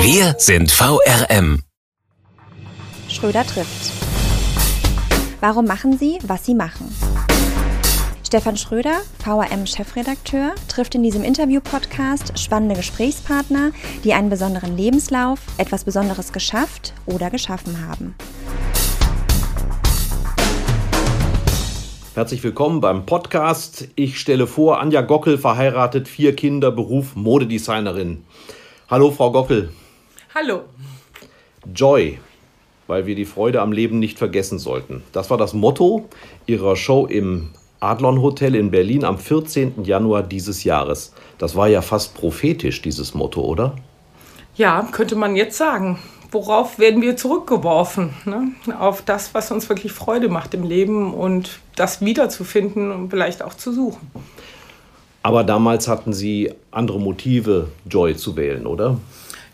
Wir sind VRM. Schröder trifft. Warum machen Sie, was Sie machen? Stefan Schröder, VRM-Chefredakteur, trifft in diesem Interview-Podcast spannende Gesprächspartner, die einen besonderen Lebenslauf, etwas Besonderes geschafft oder geschaffen haben. Herzlich willkommen beim Podcast. Ich stelle vor, Anja Gockel, verheiratet, vier Kinder, Beruf Modedesignerin. Hallo, Frau Gockel. Hallo. Joy, weil wir die Freude am Leben nicht vergessen sollten. Das war das Motto Ihrer Show im Adlon Hotel in Berlin am 14. Januar dieses Jahres. Das war ja fast prophetisch, dieses Motto, oder? Ja, könnte man jetzt sagen. Worauf werden wir zurückgeworfen? Ne? Auf das, was uns wirklich Freude macht im Leben und das wiederzufinden und vielleicht auch zu suchen. Aber damals hatten Sie andere Motive, Joy zu wählen, oder?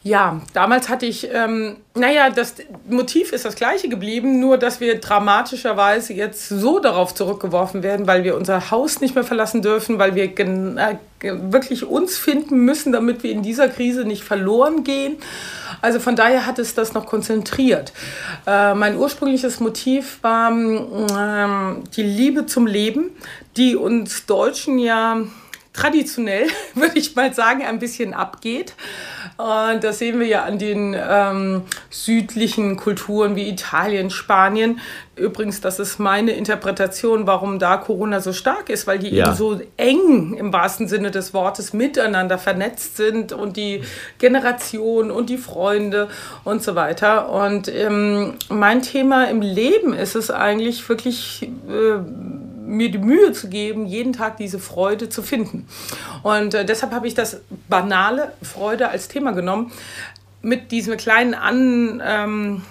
Ja, damals hatte ich, ähm, naja, das Motiv ist das gleiche geblieben, nur dass wir dramatischerweise jetzt so darauf zurückgeworfen werden, weil wir unser Haus nicht mehr verlassen dürfen, weil wir äh, wirklich uns finden müssen, damit wir in dieser Krise nicht verloren gehen. Also von daher hat es das noch konzentriert. Äh, mein ursprüngliches Motiv war äh, die Liebe zum Leben, die uns Deutschen ja traditionell, würde ich mal sagen, ein bisschen abgeht. Und das sehen wir ja an den ähm, südlichen Kulturen wie Italien, Spanien. Übrigens, das ist meine Interpretation, warum da Corona so stark ist, weil die ja. eben so eng im wahrsten Sinne des Wortes miteinander vernetzt sind und die Generation und die Freunde und so weiter. Und ähm, mein Thema im Leben ist es eigentlich wirklich. Äh, mir die Mühe zu geben, jeden Tag diese Freude zu finden. Und äh, deshalb habe ich das banale Freude als Thema genommen. Mit diesem kleinen An, ähm,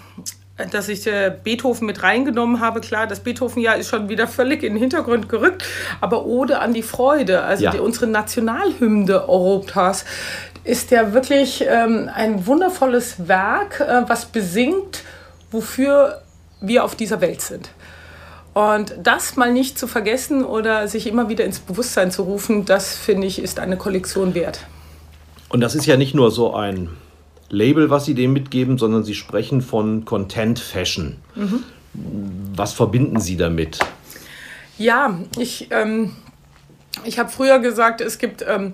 dass ich äh, Beethoven mit reingenommen habe. Klar, das Beethoven-Jahr ist schon wieder völlig in den Hintergrund gerückt, aber Ode an die Freude, also ja. die, unsere Nationalhymne Europas, ist ja wirklich ähm, ein wundervolles Werk, äh, was besingt, wofür wir auf dieser Welt sind. Und das mal nicht zu vergessen oder sich immer wieder ins Bewusstsein zu rufen, das finde ich, ist eine Kollektion wert. Und das ist ja nicht nur so ein Label, was Sie dem mitgeben, sondern Sie sprechen von Content Fashion. Mhm. Was verbinden Sie damit? Ja, ich, ähm, ich habe früher gesagt, es gibt ähm,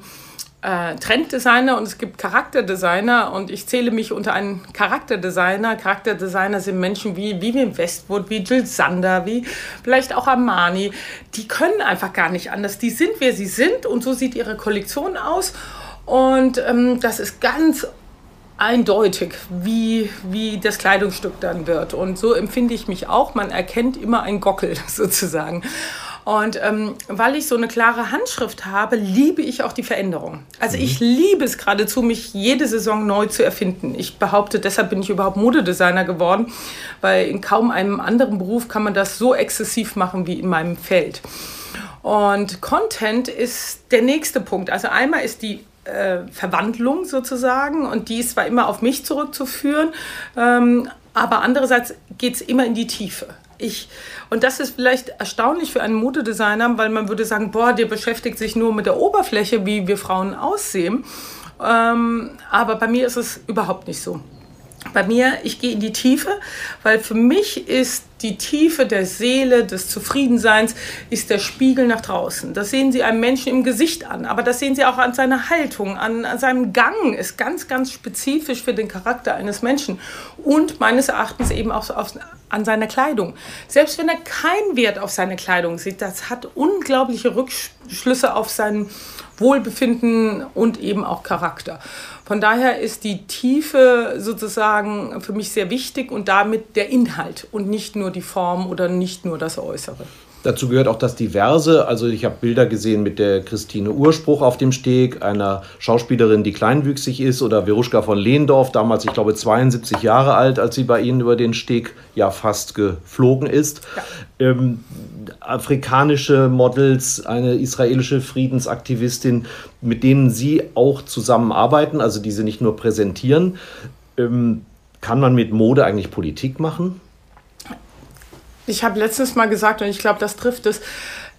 äh, Trenddesigner und es gibt Charakterdesigner und ich zähle mich unter einen Charakterdesigner. Charakterdesigner sind Menschen wie Vivian Westwood, wie Jill Sander, wie vielleicht auch Armani. Die können einfach gar nicht anders. Die sind, wer sie sind und so sieht ihre Kollektion aus. Und ähm, das ist ganz eindeutig, wie, wie das Kleidungsstück dann wird. Und so empfinde ich mich auch. Man erkennt immer ein Gockel sozusagen. Und ähm, weil ich so eine klare Handschrift habe, liebe ich auch die Veränderung. Also mhm. ich liebe es geradezu, mich jede Saison neu zu erfinden. Ich behaupte, deshalb bin ich überhaupt Modedesigner geworden, weil in kaum einem anderen Beruf kann man das so exzessiv machen wie in meinem Feld. Und Content ist der nächste Punkt. Also einmal ist die äh, Verwandlung sozusagen und die ist zwar immer auf mich zurückzuführen, ähm, aber andererseits geht es immer in die Tiefe. Ich, und das ist vielleicht erstaunlich für einen Modedesigner, weil man würde sagen, boah, der beschäftigt sich nur mit der Oberfläche, wie wir Frauen aussehen. Ähm, aber bei mir ist es überhaupt nicht so. Bei mir, ich gehe in die Tiefe, weil für mich ist die Tiefe der Seele, des Zufriedenseins, ist der Spiegel nach draußen. Das sehen Sie einem Menschen im Gesicht an, aber das sehen Sie auch an seiner Haltung, an, an seinem Gang, ist ganz, ganz spezifisch für den Charakter eines Menschen und meines Erachtens eben auch auf, an seiner Kleidung. Selbst wenn er keinen Wert auf seine Kleidung sieht, das hat unglaubliche Rückschlüsse auf sein Wohlbefinden und eben auch Charakter. Von daher ist die Tiefe sozusagen für mich sehr wichtig und damit der Inhalt und nicht nur die Form oder nicht nur das Äußere. Dazu gehört auch das Diverse. Also ich habe Bilder gesehen mit der Christine Urspruch auf dem Steg, einer Schauspielerin, die kleinwüchsig ist, oder Veruschka von Lehndorf, damals, ich glaube, 72 Jahre alt, als sie bei Ihnen über den Steg ja fast geflogen ist. Ja. Ähm, afrikanische Models, eine israelische Friedensaktivistin, mit denen Sie auch zusammenarbeiten, also die Sie nicht nur präsentieren. Ähm, kann man mit Mode eigentlich Politik machen? Ich habe letztes Mal gesagt, und ich glaube, das trifft es,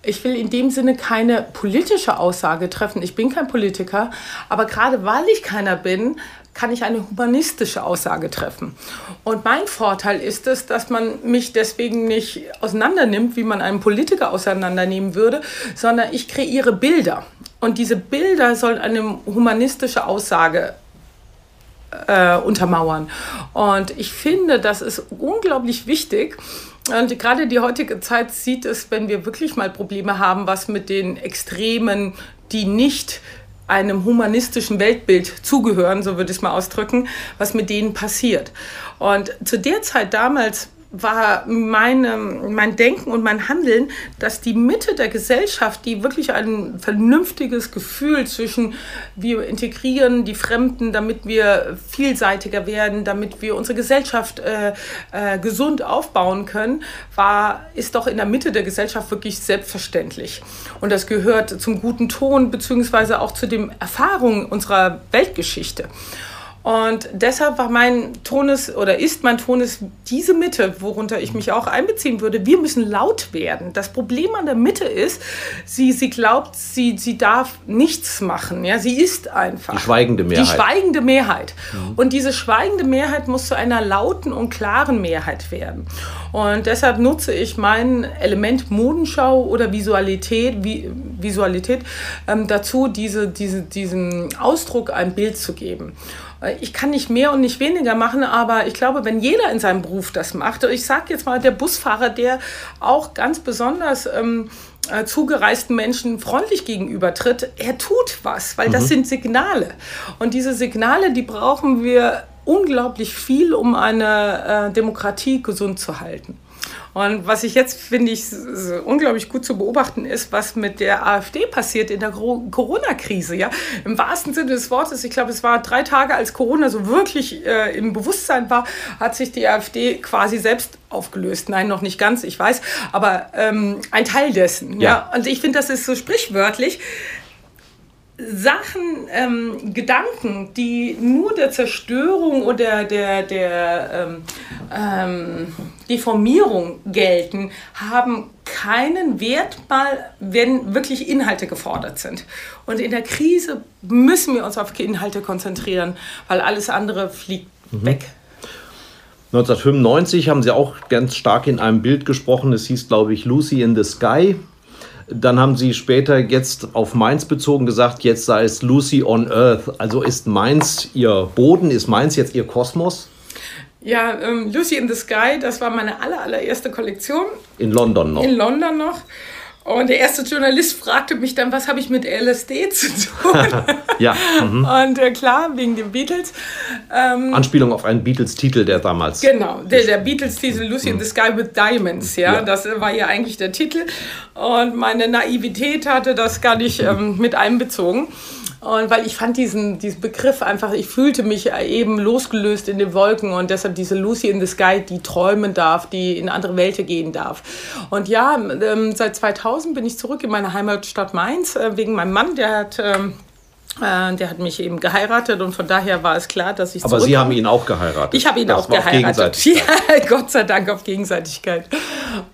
ich will in dem Sinne keine politische Aussage treffen. Ich bin kein Politiker, aber gerade weil ich keiner bin, kann ich eine humanistische Aussage treffen. Und mein Vorteil ist es, dass man mich deswegen nicht auseinandernimmt, wie man einen Politiker auseinandernehmen würde, sondern ich kreiere Bilder. Und diese Bilder sollen eine humanistische Aussage äh, untermauern. Und ich finde, das ist unglaublich wichtig, und gerade die heutige Zeit sieht es, wenn wir wirklich mal Probleme haben, was mit den Extremen, die nicht einem humanistischen Weltbild zugehören, so würde ich es mal ausdrücken, was mit denen passiert. Und zu der Zeit damals war meine, mein Denken und mein Handeln, dass die Mitte der Gesellschaft, die wirklich ein vernünftiges Gefühl zwischen wir integrieren die Fremden, damit wir vielseitiger werden, damit wir unsere Gesellschaft äh, äh, gesund aufbauen können, war, ist doch in der Mitte der Gesellschaft wirklich selbstverständlich. Und das gehört zum guten Ton beziehungsweise auch zu den Erfahrungen unserer Weltgeschichte. Und deshalb war mein Tonus oder ist mein Tonus diese Mitte, worunter ich mich auch einbeziehen würde. Wir müssen laut werden. Das Problem an der Mitte ist, sie, sie glaubt, sie, sie darf nichts machen. Ja, sie ist einfach. Die schweigende Mehrheit. Die schweigende Mehrheit. Mhm. Und diese schweigende Mehrheit muss zu einer lauten und klaren Mehrheit werden. Und deshalb nutze ich mein Element Modenschau oder Visualität, Visualität ähm, dazu, diese, diese, diesen Ausdruck ein Bild zu geben. Äh, ich kann nicht mehr und nicht weniger machen, aber ich glaube, wenn jeder in seinem Beruf das macht, ich sage jetzt mal, der Busfahrer, der auch ganz besonders ähm, äh, zugereisten Menschen freundlich gegenübertritt, er tut was, weil mhm. das sind Signale. Und diese Signale, die brauchen wir unglaublich viel, um eine äh, Demokratie gesund zu halten. Und was ich jetzt finde ich unglaublich gut zu beobachten ist, was mit der AfD passiert in der Corona-Krise. Ja, im wahrsten Sinne des Wortes. Ich glaube, es war drei Tage, als Corona so wirklich äh, im Bewusstsein war, hat sich die AfD quasi selbst aufgelöst. Nein, noch nicht ganz, ich weiß, aber ähm, ein Teil dessen. Ja. ja? Und ich finde, das ist so sprichwörtlich. Sachen, ähm, Gedanken, die nur der Zerstörung oder der, der ähm, ähm, Deformierung gelten, haben keinen Wert mal, wenn wirklich Inhalte gefordert sind. Und in der Krise müssen wir uns auf Inhalte konzentrieren, weil alles andere fliegt mhm. weg. 1995 haben Sie auch ganz stark in einem Bild gesprochen. Es hieß, glaube ich, Lucy in the Sky. Dann haben sie später jetzt auf Mainz bezogen gesagt, jetzt sei es Lucy on Earth. Also ist Mainz ihr Boden, ist Mainz jetzt ihr Kosmos? Ja, ähm, Lucy in the Sky, das war meine aller, allererste Kollektion. In London noch. In London noch. Und der erste Journalist fragte mich dann, was habe ich mit LSD zu tun? ja. Mhm. Und äh, klar, wegen den Beatles. Ähm, Anspielung auf einen Beatles-Titel, der damals. Genau, der, der Beatles-Titel Lucy mhm. in the Sky with Diamonds, ja, ja, Das war ja eigentlich der Titel. Und meine Naivität hatte das gar nicht ähm, mit einbezogen. Und weil ich fand diesen, diesen Begriff einfach, ich fühlte mich eben losgelöst in den Wolken und deshalb diese Lucy in the Sky, die träumen darf, die in andere Welten gehen darf. Und ja, ähm, seit 2000 bin ich zurück in meine Heimatstadt Mainz äh, wegen meinem Mann, der hat... Ähm, äh, der hat mich eben geheiratet und von daher war es klar, dass ich Aber Sie haben ihn auch geheiratet. Ich habe ihn das auch geheiratet. Ja, Gott sei Dank auf Gegenseitigkeit.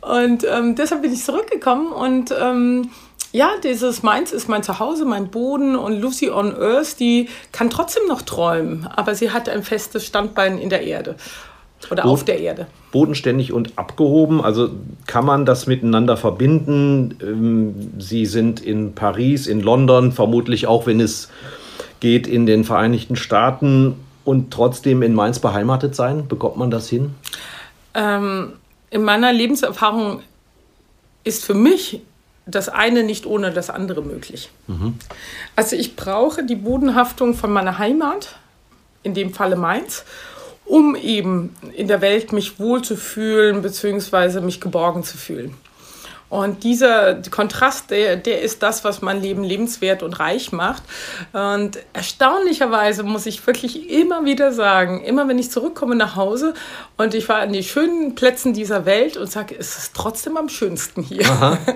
Und ähm, deshalb bin ich zurückgekommen und ähm, ja, dieses Mainz ist mein Zuhause, mein Boden und Lucy on Earth, die kann trotzdem noch träumen, aber sie hat ein festes Standbein in der Erde oder Boden, auf der Erde. Bodenständig und abgehoben, also kann man das miteinander verbinden? Ähm, sie sind in Paris, in London, vermutlich auch, wenn es geht, in den Vereinigten Staaten und trotzdem in Mainz beheimatet sein. Bekommt man das hin? Ähm, in meiner Lebenserfahrung ist für mich das eine nicht ohne das andere möglich. Mhm. Also ich brauche die Bodenhaftung von meiner Heimat, in dem Falle Mainz, um eben in der Welt mich wohlzufühlen bzw. mich geborgen zu fühlen. Und dieser Kontrast, der, der ist das, was mein Leben lebenswert und reich macht. Und erstaunlicherweise muss ich wirklich immer wieder sagen, immer wenn ich zurückkomme nach Hause und ich war an den schönen Plätzen dieser Welt und sage, es ist trotzdem am schönsten hier.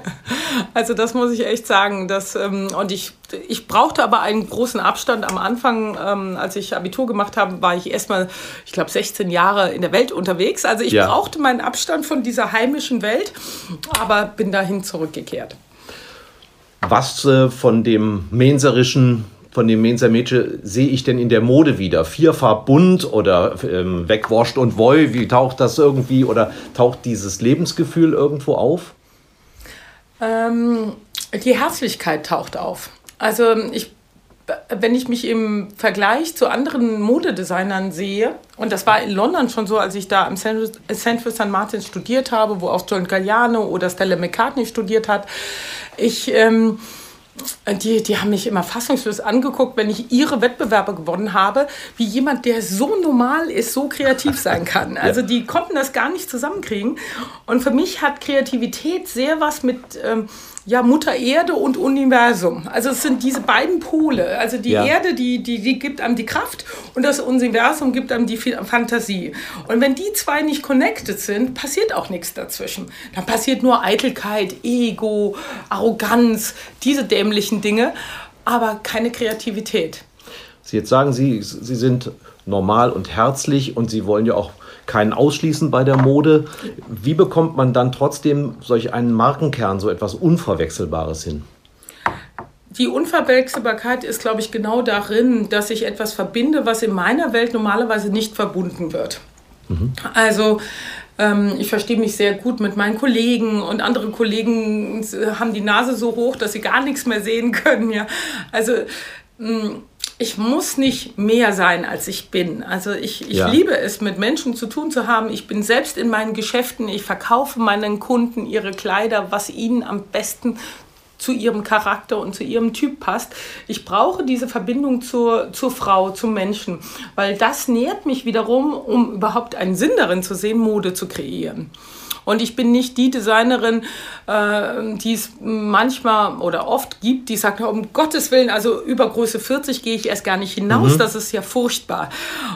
Also das muss ich echt sagen. Dass, ähm, und ich, ich brauchte aber einen großen Abstand am Anfang, ähm, als ich Abitur gemacht habe, war ich erstmal, ich glaube, 16 Jahre in der Welt unterwegs. Also ich ja. brauchte meinen Abstand von dieser heimischen Welt. Aber bin dahin zurückgekehrt. Was äh, von dem menserischen von dem Mensa Mädchen sehe ich denn in der Mode wieder? Vierfarb bunt oder ähm, wegwascht und woi? Wie taucht das irgendwie oder taucht dieses Lebensgefühl irgendwo auf? Ähm, die Herzlichkeit taucht auf. Also ich wenn ich mich im Vergleich zu anderen Modedesignern sehe, und das war in London schon so, als ich da am Central St. Martin studiert habe, wo auch John Galliano oder Stella McCartney studiert hat, ich, ähm, die, die haben mich immer fassungslos angeguckt, wenn ich ihre Wettbewerbe gewonnen habe, wie jemand, der so normal ist, so kreativ sein kann. Also die konnten das gar nicht zusammenkriegen. Und für mich hat Kreativität sehr was mit... Ähm, ja, Mutter Erde und Universum. Also es sind diese beiden Pole. Also die ja. Erde, die, die, die gibt einem die Kraft und das Universum gibt einem die Fantasie. Und wenn die zwei nicht connected sind, passiert auch nichts dazwischen. Dann passiert nur Eitelkeit, Ego, Arroganz, diese dämlichen Dinge, aber keine Kreativität. Jetzt sagen Sie, Sie sind normal und herzlich und Sie wollen ja auch keinen ausschließen bei der Mode. Wie bekommt man dann trotzdem solch einen Markenkern, so etwas Unverwechselbares hin? Die Unverwechselbarkeit ist, glaube ich, genau darin, dass ich etwas verbinde, was in meiner Welt normalerweise nicht verbunden wird. Mhm. Also ähm, ich verstehe mich sehr gut mit meinen Kollegen und andere Kollegen haben die Nase so hoch, dass sie gar nichts mehr sehen können. Ja. Also mm, ich muss nicht mehr sein, als ich bin. Also ich, ich ja. liebe es, mit Menschen zu tun zu haben. Ich bin selbst in meinen Geschäften. Ich verkaufe meinen Kunden ihre Kleider, was ihnen am besten zu ihrem Charakter und zu ihrem Typ passt. Ich brauche diese Verbindung zur, zur Frau, zum Menschen, weil das nährt mich wiederum, um überhaupt einen Sinn darin zu sehen, Mode zu kreieren. Und ich bin nicht die Designerin, äh, die es manchmal oder oft gibt, die sagt, um Gottes Willen, also über Größe 40 gehe ich erst gar nicht hinaus, mhm. das ist ja furchtbar.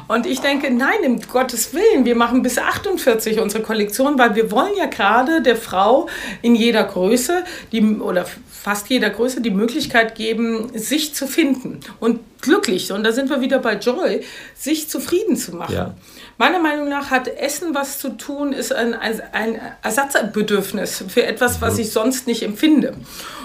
Und ich denke, nein, um Gottes Willen, wir machen bis 48 unsere Kollektion, weil wir wollen ja gerade der Frau in jeder Größe die, oder fast jeder Größe die Möglichkeit geben, sich zu finden und glücklich, und da sind wir wieder bei Joy, sich zufrieden zu machen. Ja. Meiner Meinung nach hat Essen was zu tun, ist ein, ein Ersatzbedürfnis für etwas, was mhm. ich sonst nicht empfinde.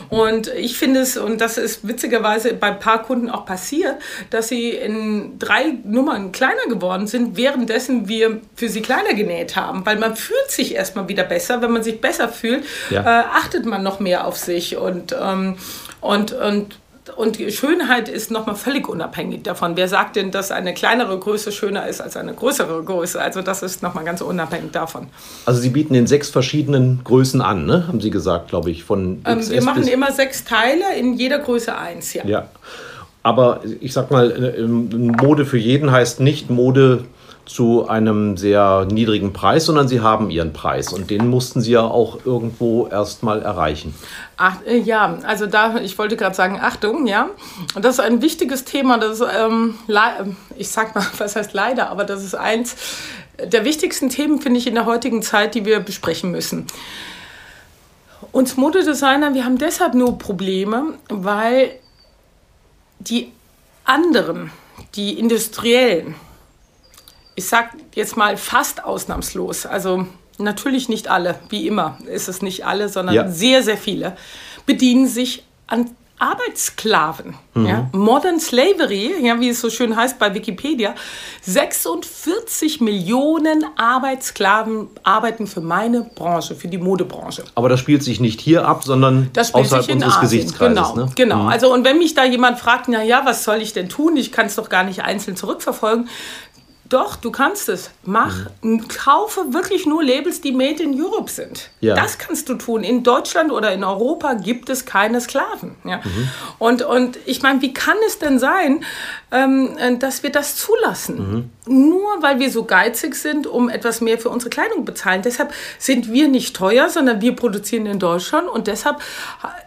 Und ich finde es, und das ist witzigerweise bei ein paar Kunden auch passiert, dass sie in drei Nummern kleiner geworden sind, währenddessen wir für sie kleiner genäht haben. Weil man fühlt sich erstmal wieder besser. Wenn man sich besser fühlt, ja. äh, achtet man noch mehr auf sich. Und, ähm, und, und und die Schönheit ist nochmal völlig unabhängig davon. Wer sagt denn, dass eine kleinere Größe schöner ist als eine größere Größe? Also das ist nochmal ganz unabhängig davon. Also Sie bieten in sechs verschiedenen Größen an, ne? haben Sie gesagt, glaube ich. Von ähm, wir machen immer sechs Teile, in jeder Größe eins, ja. ja. Aber ich sag mal, äh, Mode für jeden heißt nicht Mode zu einem sehr niedrigen Preis, sondern sie haben ihren Preis und den mussten sie ja auch irgendwo erstmal erreichen. Ach, äh, ja, also da, ich wollte gerade sagen, Achtung, ja. Und das ist ein wichtiges Thema, das ähm, ich sag mal, was heißt leider, aber das ist eins der wichtigsten Themen, finde ich, in der heutigen Zeit, die wir besprechen müssen. Uns Modedesigner, wir haben deshalb nur Probleme, weil die anderen, die Industriellen, ich sage jetzt mal fast ausnahmslos, also natürlich nicht alle, wie immer ist es nicht alle, sondern ja. sehr, sehr viele, bedienen sich an Arbeitssklaven. Mhm. Ja? Modern Slavery, ja, wie es so schön heißt bei Wikipedia, 46 Millionen Arbeitssklaven arbeiten für meine Branche, für die Modebranche. Aber das spielt sich nicht hier ab, sondern außerhalb unseres Asien. Gesichtskreises. Genau, ne? genau. Mhm. Also und wenn mich da jemand fragt, na ja, was soll ich denn tun? Ich kann es doch gar nicht einzeln zurückverfolgen Doch, du kannst es. Mach, mhm. kaufe wirklich nur Labels, die made in Europe sind. Ja. Das kannst du tun. In Deutschland oder in Europa gibt es keine Sklaven. Ja? Mhm. Und, und ich meine, wie kann es denn sein, ähm, dass wir das zulassen? Mhm. Nur weil wir so geizig sind, um etwas mehr für unsere Kleidung bezahlen. Deshalb sind wir nicht teuer, sondern wir produzieren in Deutschland und deshalb,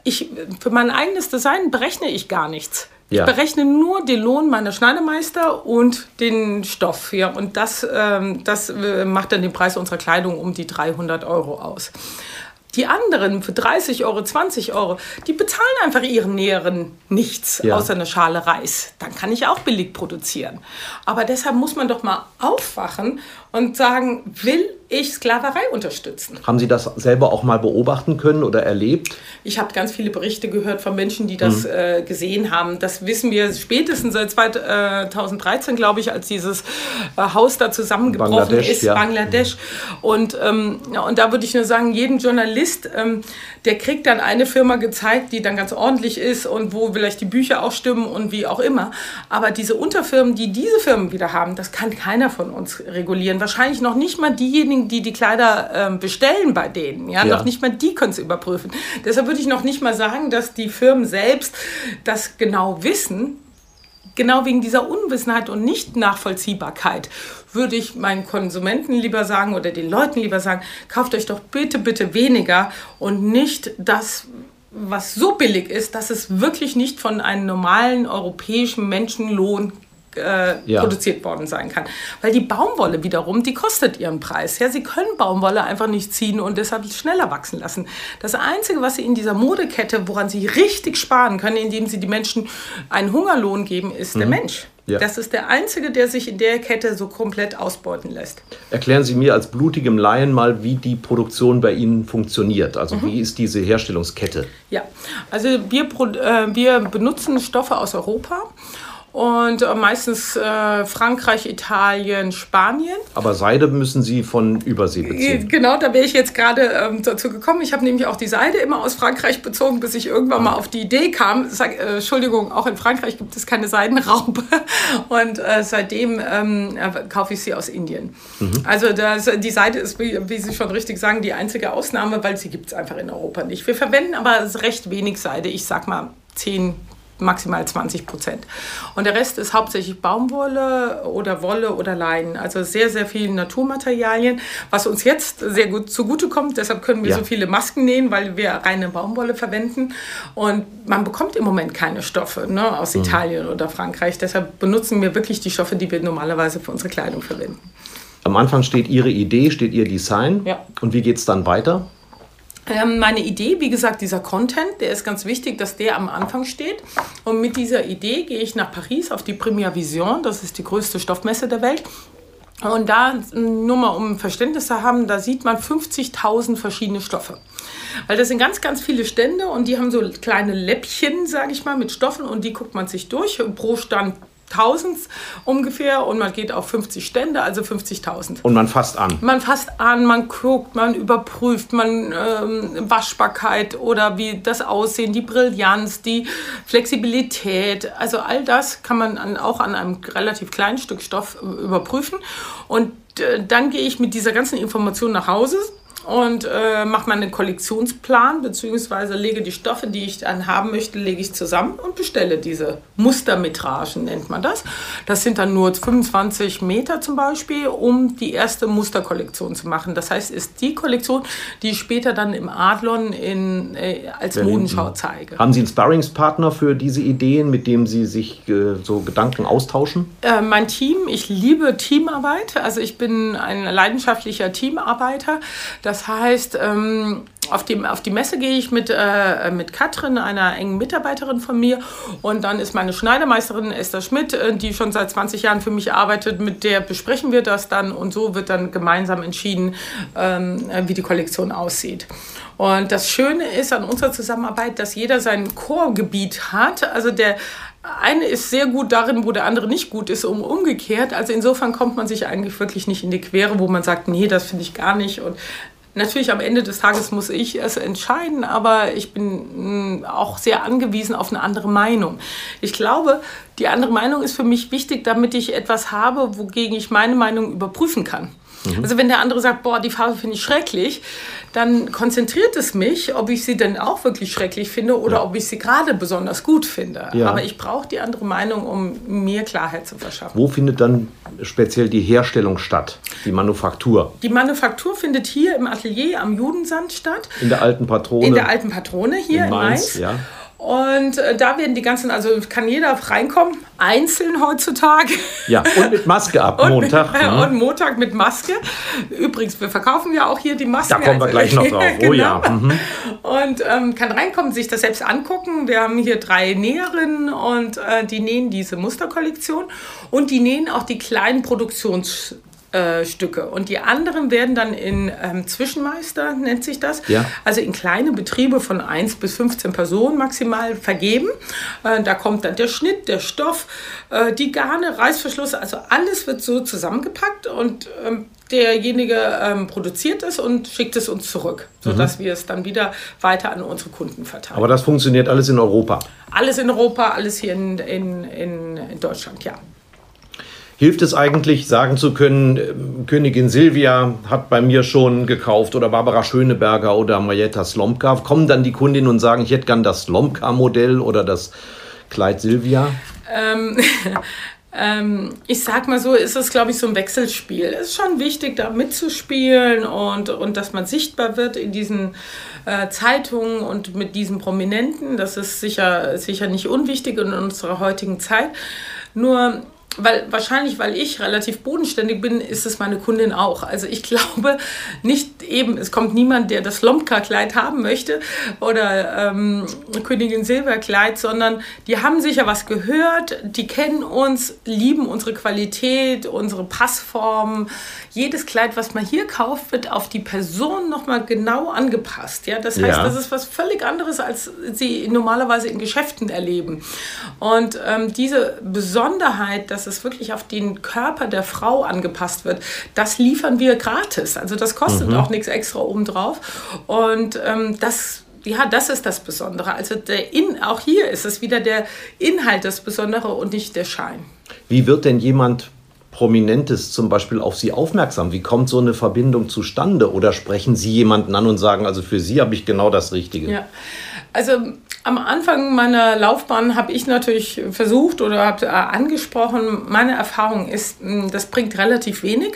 ich, für mein eigenes Design berechne ich gar nichts. Ja. Ich berechne nur den Lohn meiner Schneidermeister und den Stoff. Ja, und das, ähm, das äh, macht dann den Preis unserer Kleidung um die 300 Euro aus. Die anderen für 30 Euro, 20 Euro, die bezahlen einfach ihren Näheren nichts ja. außer eine Schale Reis. Dann kann ich auch billig produzieren. Aber deshalb muss man doch mal aufwachen und sagen, will ich Sklaverei unterstützen? Haben Sie das selber auch mal beobachten können oder erlebt? Ich habe ganz viele Berichte gehört von Menschen, die das mhm. äh, gesehen haben. Das wissen wir spätestens seit 2013, glaube ich, als dieses äh, Haus da zusammengebrochen Bangladesch, ist, ja. Bangladesch. Und, ähm, ja, und da würde ich nur sagen, jeden Journalist, ähm, der kriegt dann eine Firma gezeigt, die dann ganz ordentlich ist und wo vielleicht die Bücher auch stimmen und wie auch immer. Aber diese Unterfirmen, die diese Firmen wieder haben, das kann keiner von uns regulieren wahrscheinlich noch nicht mal diejenigen, die die Kleider ähm, bestellen bei denen. Ja? ja, noch nicht mal die können es überprüfen. Deshalb würde ich noch nicht mal sagen, dass die Firmen selbst das genau wissen. Genau wegen dieser Unwissenheit und Nicht-Nachvollziehbarkeit würde ich meinen Konsumenten lieber sagen oder den Leuten lieber sagen, kauft euch doch bitte, bitte weniger und nicht das, was so billig ist, dass es wirklich nicht von einem normalen europäischen Menschenlohn äh, ja. produziert worden sein kann. Weil die Baumwolle wiederum, die kostet ihren Preis. Ja, sie können Baumwolle einfach nicht ziehen und deshalb schneller wachsen lassen. Das Einzige, was sie in dieser Modekette, woran sie richtig sparen können, indem sie die Menschen einen Hungerlohn geben, ist mhm. der Mensch. Ja. Das ist der Einzige, der sich in der Kette so komplett ausbeuten lässt. Erklären Sie mir als blutigem Laien mal, wie die Produktion bei Ihnen funktioniert. Also mhm. wie ist diese Herstellungskette? Ja, also wir, äh, wir benutzen Stoffe aus Europa und äh, meistens äh, Frankreich, Italien, Spanien. Aber Seide müssen Sie von Übersee beziehen. Genau, da wäre ich jetzt gerade ähm, dazu gekommen. Ich habe nämlich auch die Seide immer aus Frankreich bezogen, bis ich irgendwann mal auf die Idee kam. Sag, äh, Entschuldigung, auch in Frankreich gibt es keine Seidenraube. Und äh, seitdem ähm, äh, kaufe ich sie aus Indien. Mhm. Also das, die Seide ist, wie, wie, Sie schon richtig sagen, die einzige Ausnahme, weil sie gibt es einfach in Europa nicht. Wir verwenden aber recht wenig Seide. Ich sag mal 10, maximal 20 Prozent. Und der Rest ist hauptsächlich Baumwolle oder Wolle oder Leinen. Also sehr, sehr viele Naturmaterialien, was uns jetzt sehr gut zugutekommt. Deshalb können wir ja. so viele Masken nähen, weil wir reine Baumwolle verwenden. Und man bekommt im Moment keine Stoffe ne, aus mhm. Italien oder Frankreich. Deshalb benutzen wir wirklich die Stoffe, die wir normalerweise für unsere Kleidung verwenden. Am Anfang steht Ihre Idee, steht Ihr Design. Ja. Und wie geht es dann weiter? Ähm, meine Idee, wie gesagt, dieser Content, der ist ganz wichtig, dass der am Anfang steht. Und mit dieser Idee gehe ich nach Paris auf die Première Vision, das ist die größte Stoffmesse der Welt. Und da, nur mal um Verständnis zu haben, da sieht man 50.000 verschiedene Stoffe. Weil das sind ganz, ganz viele Stände und die haben so kleine Läppchen, sage ich mal, mit Stoffen und die guckt man sich durch. Pro Stand 1000 ungefähr und man geht auf 50 Stände, also 50.000. Und man fasst an. Man fasst an, man guckt, man überprüft, man ähm, Waschbarkeit oder wie das Aussehen, die Brillanz, die Flexibilität, also all das kann man an, auch an einem relativ kleinen Stück Stoff äh, überprüfen. Und äh, dann gehe ich mit dieser ganzen Information nach Hause und äh, mache meinen Kollektionsplan, beziehungsweise lege die Stoffe, die ich dann haben möchte, lege ich zusammen und bestelle diese Mustermetragen, nennt man das. Das sind dann nur 25 Meter zum Beispiel, um die erste Musterkollektion zu machen. Das heißt, ist die Kollektion, die ich später dann im Adlon in, äh, als Berlin. Modenschau zeige. Haben Sie einen Sparringspartner für diese Ideen, mit dem Sie sich äh, so Gedanken austauschen? Äh, mein Team, ich liebe Teamarbeit. Also ich bin ein leidenschaftlicher Teamarbeiter. Das das heißt, ähm, auf, die, auf die Messe gehe ich mit, äh, mit Katrin, einer engen Mitarbeiterin von mir. Und dann ist meine Schneidermeisterin Esther Schmidt, äh, die schon seit 20 Jahren für mich arbeitet. Mit der besprechen wir das dann. Und so wird dann gemeinsam entschieden, ähm, wie die Kollektion aussieht. Und das Schöne ist an unserer Zusammenarbeit, dass jeder sein Chorgebiet hat. Also der eine ist sehr gut darin, wo der andere nicht gut ist, um umgekehrt. Also insofern kommt man sich eigentlich wirklich nicht in die Quere, wo man sagt, nee, das finde ich gar nicht. Und natürlich am Ende des Tages muss ich es entscheiden, aber ich bin mm, auch sehr angewiesen auf eine andere Meinung. Ich glaube, die andere Meinung ist für mich wichtig, damit ich etwas habe, wogegen ich meine Meinung überprüfen kann. Mhm. Also wenn der andere sagt, boah, die Farbe finde ich schrecklich, dann konzentriert es mich, ob ich sie denn auch wirklich schrecklich finde oder ja. ob ich sie gerade besonders gut finde. Ja. Aber ich brauche die andere Meinung, um mir Klarheit zu verschaffen. Wo findet dann speziell die Herstellung statt, die Manufaktur? Die Manufaktur findet hier im Atelier am Judensand statt. In der alten Patrone? In der alten Patrone hier in Mainz. In Mainz. Ja. Und äh, da werden die ganzen, also kann jeder reinkommen, einzeln heutzutage. Ja, und mit Maske ab und Montag. Mit, äh, und Montag mit Maske. Übrigens, wir verkaufen ja auch hier die Masken. Da kommen wir also, gleich noch drauf. genau. Oh ja. Genau. Mhm. Und ähm, kann reinkommen, sich das selbst angucken. Wir haben hier drei Näherinnen und äh, die nähen diese Musterkollektion und die nähen auch die kleinen Produktions- äh, Stücke. Und die anderen werden dann in ähm, Zwischenmeister, nennt sich das, ja. also in kleine Betriebe von 1 bis 15 Personen maximal vergeben. Äh, da kommt dann der Schnitt, der Stoff, äh, die Garne, Reißverschluss, also alles wird so zusammengepackt und ähm, derjenige ähm, produziert es und schickt es uns zurück, sodass mhm. wir es dann wieder weiter an unsere Kunden verteilen. Aber das funktioniert alles in Europa? Alles in Europa, alles hier in, in, in Deutschland, ja. Hilft es eigentlich, sagen zu können, ähm, Königin Silvia hat bei mir schon gekauft oder Barbara Schöneberger oder Marietta Slomka? Kommen dann die Kundinnen und sagen, ich hätte gern das Slomka-Modell oder das Kleid Silvia? Ähm, ähm, ich sag mal so, ist es, glaube ich, so ein Wechselspiel. Es ist schon wichtig, da mitzuspielen und, und dass man sichtbar wird in diesen äh, Zeitungen und mit diesen Prominenten. Das ist sicher, sicher nicht unwichtig in unserer heutigen Zeit. Nur weil wahrscheinlich, weil ich relativ bodenständig bin, ist es meine Kundin auch. Also ich glaube nicht eben, es kommt niemand, der das Lomka-Kleid haben möchte oder ähm, Königin Silberkleid, sondern die haben sicher was gehört, die kennen uns, lieben unsere Qualität, unsere Passform. Jedes Kleid, was man hier kauft, wird auf die Person nochmal genau angepasst. Ja? Das heißt, ja. das ist was völlig anderes, als sie normalerweise in Geschäften erleben. Und ähm, diese Besonderheit, dass es wirklich auf den Körper der Frau angepasst wird, das liefern wir gratis. Also das kostet mhm. auch nichts extra obendrauf. Und ähm, das ja, das ist das Besondere. Also der In, auch hier ist es wieder der Inhalt das Besondere und nicht der Schein. Wie wird denn jemand Prominentes zum Beispiel auf Sie aufmerksam? Wie kommt so eine Verbindung zustande? Oder sprechen Sie jemanden an und sagen, also für Sie habe ich genau das Richtige? Ja, also am Anfang meiner Laufbahn habe ich natürlich versucht oder habe äh, angesprochen, meine Erfahrung ist, hm, das bringt relativ wenig,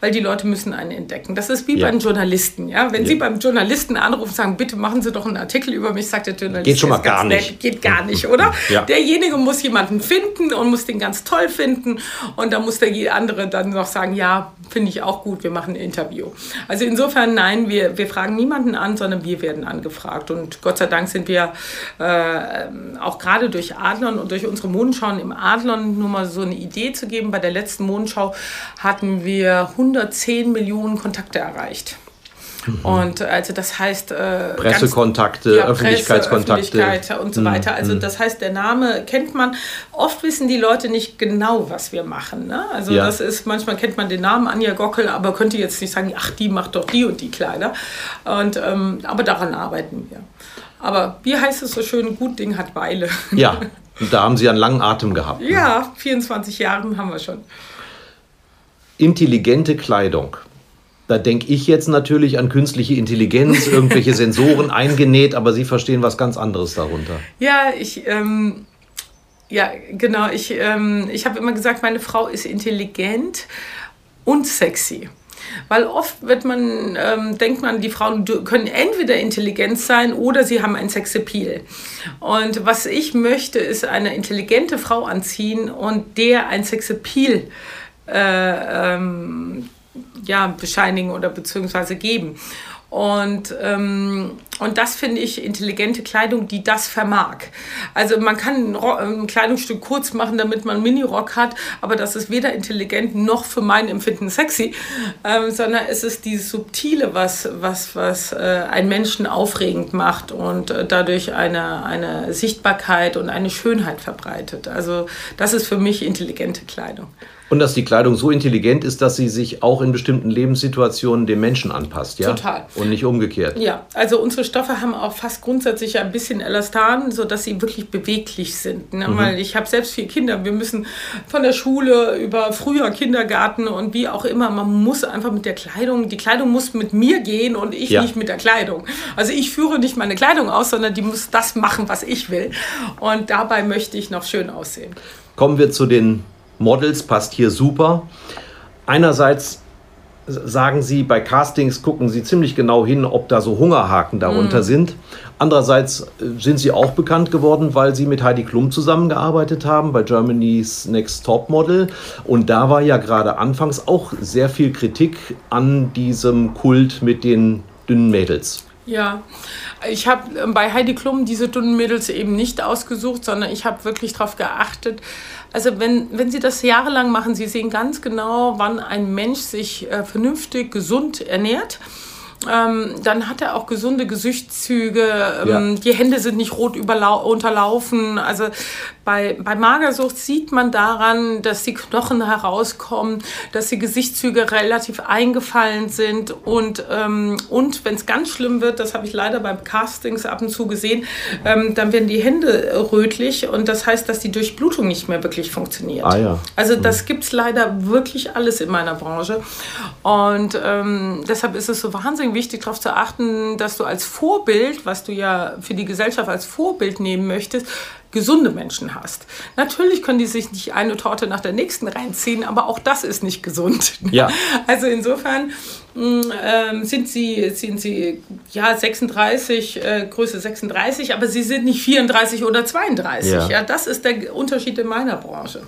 weil die Leute müssen einen entdecken. Das ist wie ja. beim Journalisten. Ja? Wenn ja. Sie beim Journalisten anrufen und sagen, bitte machen Sie doch einen Artikel über mich, sagt der Journalist. Geht schon mal gar nicht. Nett. Geht gar nicht, oder? Ja. Derjenige muss jemanden finden und muss den ganz toll finden und da muss der andere dann noch sagen, ja, finde ich auch gut, wir machen ein Interview. Also insofern, nein, wir, wir fragen niemanden an, sondern wir werden angefragt und Gott sei Dank sind wir äh, auch gerade durch Adlon und durch unsere Mondschauen im Adlon nur mal so eine Idee zu geben. Bei der letzten Mondschau hatten wir 110 Millionen Kontakte erreicht. Mhm. Und also das heißt äh, Pressekontakte, ja, Öffentlichkeitskontakte Presse, Öffentlichkeit und so weiter. Also mhm. das heißt, der Name kennt man. Oft wissen die Leute nicht genau, was wir machen. Ne? Also ja. das ist manchmal kennt man den Namen Anja Gockel, aber könnte jetzt nicht sagen, ach die macht doch die und die Kleider. Und ähm, aber daran arbeiten wir. Aber wie heißt es so schön, gut Ding hat Weile. Ja, und da haben Sie einen langen Atem gehabt. Ne? Ja, 24 Jahre haben wir schon. Intelligente Kleidung. Da denke ich jetzt natürlich an künstliche Intelligenz, irgendwelche Sensoren eingenäht, aber Sie verstehen was ganz anderes darunter. Ja, ich, ähm, ja, genau. Ich, ähm, ich habe immer gesagt, meine Frau ist intelligent und sexy. Weil oft wird man, ähm, denkt man, die Frauen können entweder intelligent sein oder sie haben ein Sexappeal. Und was ich möchte, ist eine intelligente Frau anziehen und der ein Sexappeal äh, ähm, ja, bescheinigen oder beziehungsweise geben. Und, ähm, und das finde ich intelligente Kleidung, die das vermag. Also man kann ein, ein, Kleidungsstück kurz machen, damit man einen Minirock hat, aber das ist weder intelligent noch für mein Empfinden sexy, ähm, sondern es ist dieses Subtile, was, was, was äh, einen Menschen aufregend macht und äh, dadurch eine, eine Sichtbarkeit und eine Schönheit verbreitet. Also das ist für mich intelligente Kleidung. Und dass die Kleidung so intelligent ist, dass sie sich auch in bestimmten Lebenssituationen dem Menschen anpasst, ja? Total. Und nicht umgekehrt. Ja, also unsere Stoffe haben auch fast grundsätzlich ein bisschen Elastan, sodass sie wirklich beweglich sind. Ne? Mhm. Weil ich habe selbst vier Kinder. Wir müssen von der Schule über früher Kindergarten und wie auch immer, man muss einfach mit der Kleidung, die Kleidung muss mit mir gehen und ich ja. nicht mit der Kleidung. Also ich führe nicht meine Kleidung aus, sondern die muss das machen, was ich will. Und dabei möchte ich noch schön aussehen. Kommen wir zu den Models passt hier super. Einerseits sagen sie, bei Castings gucken sie ziemlich genau hin, ob da so Hungerhaken darunter mhm. sind. Andererseits äh, sind sie auch bekannt geworden, weil sie mit Heidi Klum zusammengearbeitet haben bei Germany's Next Top Model. Und da war ja gerade anfangs auch sehr viel Kritik an diesem Kult mit den dünnen Mädels. Ja, ich habe äh, bei Heidi Klum diese dünnen Mädels eben nicht ausgesucht, sondern ich habe wirklich darauf geachtet, also wenn, wenn Sie das jahrelang machen, Sie sehen ganz genau, wann ein Mensch sich äh, vernünftig, gesund ernährt. Ähm, dann hat er auch gesunde Gesichtszüge, ähm, ja. die Hände sind nicht rot unterlaufen. Also bei, bei Magersucht sieht man daran, dass die Knochen herauskommen, dass die Gesichtszüge relativ eingefallen sind und, ähm, und wenn es ganz schlimm wird, das habe ich leider beim Castings ab und zu gesehen, ähm, dann werden die Hände rötlich und das heißt, dass die Durchblutung nicht mehr wirklich funktioniert. Ah, ja. Also das mhm. gibt es leider wirklich alles in meiner Branche und ähm, deshalb ist es so wahnsinnig wichtig, darauf zu achten, dass du als Vorbild, was du ja für die Gesellschaft als Vorbild nehmen möchtest, gesunde Menschen hast. Natürlich können die sich nicht eine Torte nach der nächsten reinziehen, aber auch das ist nicht gesund. Ja. Also insofern äh, sind sie, sind sie ja 36, äh, Größe 36, aber sie sind nicht 34 oder 32. Ja. ja, das ist der Unterschied in meiner Branche.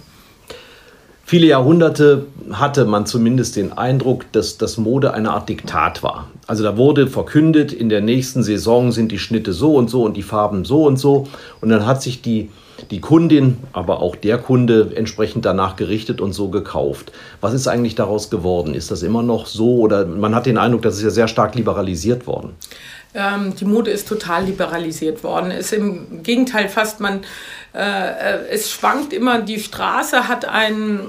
Viele Jahrhunderte hatte man zumindest den Eindruck, dass das Mode eine Art Diktat war. Also da wurde verkündet, in der nächsten Saison sind die Schnitte so und so und die Farben so und so. Und dann hat sich die, die Kundin, aber auch der Kunde entsprechend danach gerichtet und so gekauft. Was ist eigentlich daraus geworden? Ist das immer noch so? Oder man hat den Eindruck, das ist ja sehr stark liberalisiert worden. Ähm, die Mode ist total liberalisiert worden. Ist im Gegenteil fast, man, äh, äh es schwankt immer, die Straße hat einen,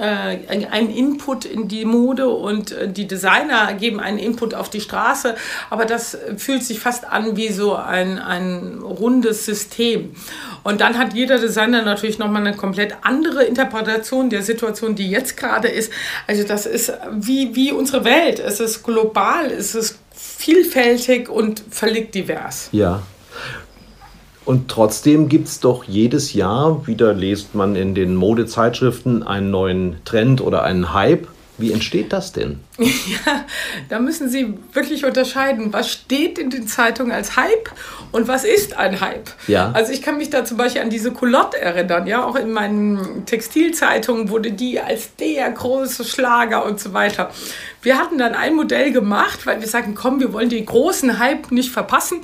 äh, Input in die Mode und äh, die Designer geben einen Input auf die Straße, aber das fühlt sich fast an wie so ein, ein rundes System. Und dann hat jeder Designer natürlich nochmal eine komplett andere Interpretation der Situation, die jetzt gerade ist. Also das ist wie, wie unsere Welt. Es ist global, es ist vielfältig und völlig divers. Ja. Und trotzdem gibt es doch jedes Jahr, wieder lest man in den Modezeitschriften, einen neuen Trend oder einen Hype. Wie entsteht das denn? Ja, da müssen Sie wirklich unterscheiden, was steht in den Zeitungen als Hype und was ist ein Hype. Ja. Also ich kann mich da zum Beispiel an diese Culotte erinnern, ja, auch in meinen Textilzeitungen wurde die als der große Schlager und so weiter. Wir hatten dann ein Modell gemacht, weil wir sagten, komm, wir wollen den großen Hype nicht verpassen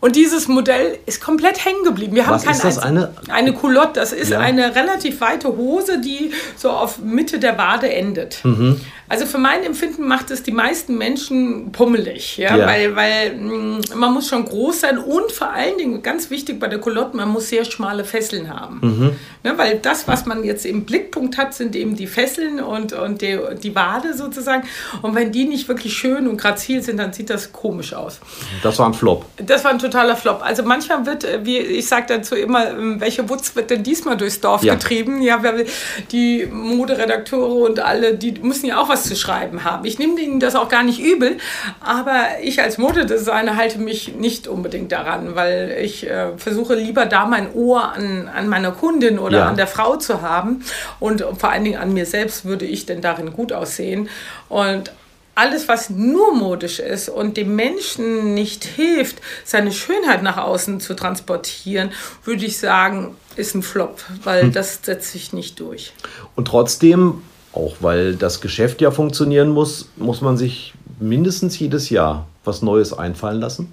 und dieses Modell ist komplett hängen geblieben. Wir haben Was ist das? Eine, eine Culotte. Das ist ja. eine relativ weite Hose, die so auf Mitte der Wade endet. Mhm. Also für mein Empfinden macht es die meisten Menschen pummelig, ja, ja. weil, weil mm, man muss schon groß sein und vor allen Dingen, ganz wichtig bei der Culotte, man muss sehr schmale Fesseln haben. Mhm. Ja, weil das, was man jetzt im Blickpunkt hat, sind eben die Fesseln und, und die, die Wade sozusagen. Und wenn die nicht wirklich schön und grazil sind, dann sieht das komisch aus. Das war ein Flop. Das war ein totaler Flop. Also manchmal wird, äh, wie ich sage dazu immer, ähm, welche Wutz wird denn diesmal durchs Dorf ja. getrieben? Ja, die Moderedakteure und alle, die müssen ja auch was zu schreiben haben. Ich nehme ihnen das auch gar nicht übel, aber ich als Modedesigner halte mich nicht unbedingt daran, weil ich äh, versuche lieber da mein Ohr an, an meiner Kundin oder ja. an der Frau zu haben und vor allen Dingen an mir selbst würde ich denn darin gut aussehen. Und alles, was nur modisch ist und dem Menschen nicht hilft, seine Schönheit nach außen zu transportieren, würde ich sagen, ist ein Flop, weil hm. das setzt sich nicht durch. Und trotzdem auch weil das Geschäft ja funktionieren muss, muss man sich mindestens jedes Jahr was Neues einfallen lassen?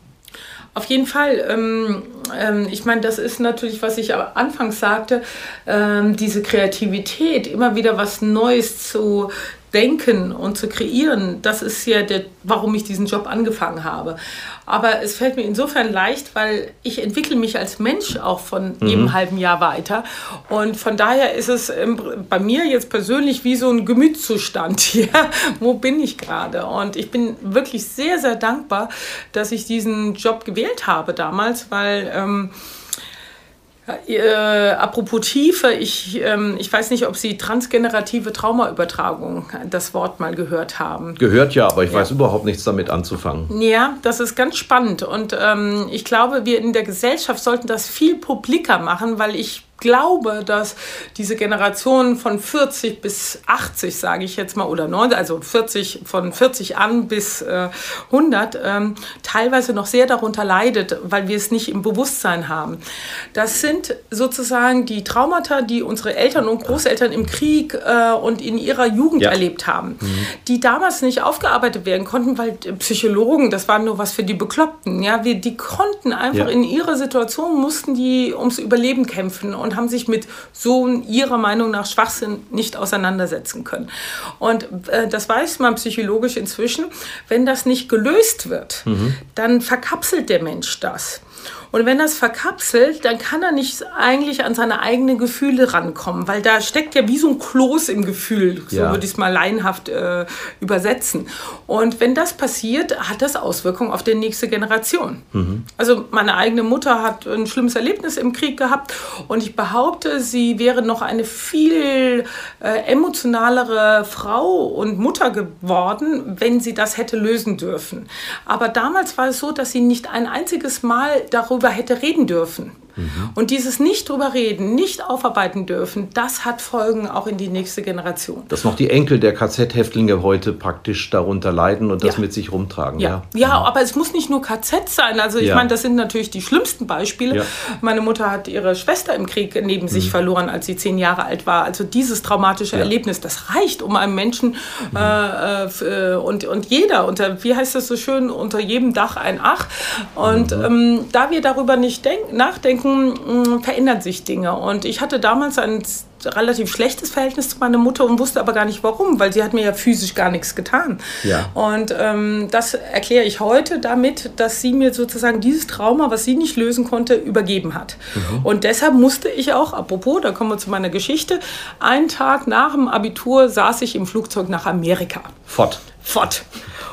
Auf jeden Fall. Ähm, ähm, ich meine, das ist natürlich, was ich anfangs sagte, ähm, diese Kreativität, immer wieder was Neues zu denken und zu kreieren, das ist ja der, warum ich diesen Job angefangen habe. Aber es fällt mir insofern leicht, weil ich entwickle mich als Mensch auch von mhm. jedem halben Jahr weiter. Und von daher ist es bei mir jetzt persönlich wie so ein Gemütszustand hier. Wo bin ich gerade? Und ich bin wirklich sehr, sehr dankbar, dass ich diesen Job gewählt habe damals, weil ähm, äh, apropos Tiefe, ich, ähm, ich weiß nicht, ob Sie transgenerative Traumaübertragung das Wort mal gehört haben. Gehört ja, aber ich ja. weiß überhaupt nichts damit anzufangen. Ja, das ist ganz spannend und ähm, ich glaube, wir in der Gesellschaft sollten das viel publiker machen, weil ich glaube, dass diese Generation von 40 bis 80, sage ich jetzt mal, oder 90, also 40, von 40 an bis äh, 100, ähm, teilweise noch sehr darunter leidet, weil wir es nicht im Bewusstsein haben. Das sind sozusagen die Traumata, die unsere Eltern und Großeltern im Krieg äh, und in ihrer Jugend ja. erlebt haben, mhm. die damals nicht aufgearbeitet werden konnten, weil Psychologen, das war nur was für die Bekloppten. Ja, wir, die konnten einfach ja. in ihrer Situation, mussten die ums Überleben kämpfen und haben sich mit so ihrer Meinung nach Schwachsinn nicht auseinandersetzen können. Und äh, das weiß man psychologisch inzwischen. Wenn das nicht gelöst wird, mhm. dann verkapselt der Mensch das. Und wenn das verkapselt, dann kann er nicht eigentlich an seine eigenen Gefühle rankommen, weil da steckt ja wie so ein Kloß im Gefühl, so ja. würde ich es mal laienhaft äh, übersetzen. Und wenn das passiert, hat das Auswirkungen auf die nächste Generation. Mhm. Also meine eigene Mutter hat ein schlimmes Erlebnis im Krieg gehabt und ich behaupte, sie wäre noch eine viel äh, emotionalere Frau und Mutter geworden, wenn sie das hätte lösen dürfen. Aber damals war es so, dass sie nicht ein einziges Mal darüber darüber hätte reden dürfen. Mhm. Und dieses nicht drüber reden, nicht aufarbeiten dürfen, das hat Folgen auch in die nächste Generation. Dass noch die Enkel der KZ-Häftlinge heute praktisch darunter leiden und das ja. mit sich rumtragen. Ja. Ja. ja, aber es muss nicht nur KZ sein. Also ich ja. meine, das sind natürlich die schlimmsten Beispiele. Meine Mutter hat ihre Schwester im Krieg neben mhm. sich verloren, als sie zehn Jahre alt war. Also dieses traumatische Erlebnis, das reicht, um einem Menschen mhm. äh, äh, und, und jeder, unter, wie heißt das so schön, unter jedem Dach ein Ach. Und mhm. ähm, da wir darüber nicht nachdenken, denken, mm, verändern sich Dinge. Und ich hatte damals ein relativ schlechtes Verhältnis zu meiner Mutter und wusste aber gar nicht warum, weil sie hat mir ja physisch gar nichts getan. Ja. Und ähm, das erkläre ich heute damit, dass sie mir sozusagen dieses Trauma, was sie nicht lösen konnte, übergeben hat. Mhm. Und deshalb musste ich auch, apropos, da kommen wir zu meiner Geschichte, einen Tag nach dem Abitur saß ich im Flugzeug nach Amerika. Fort. Fort.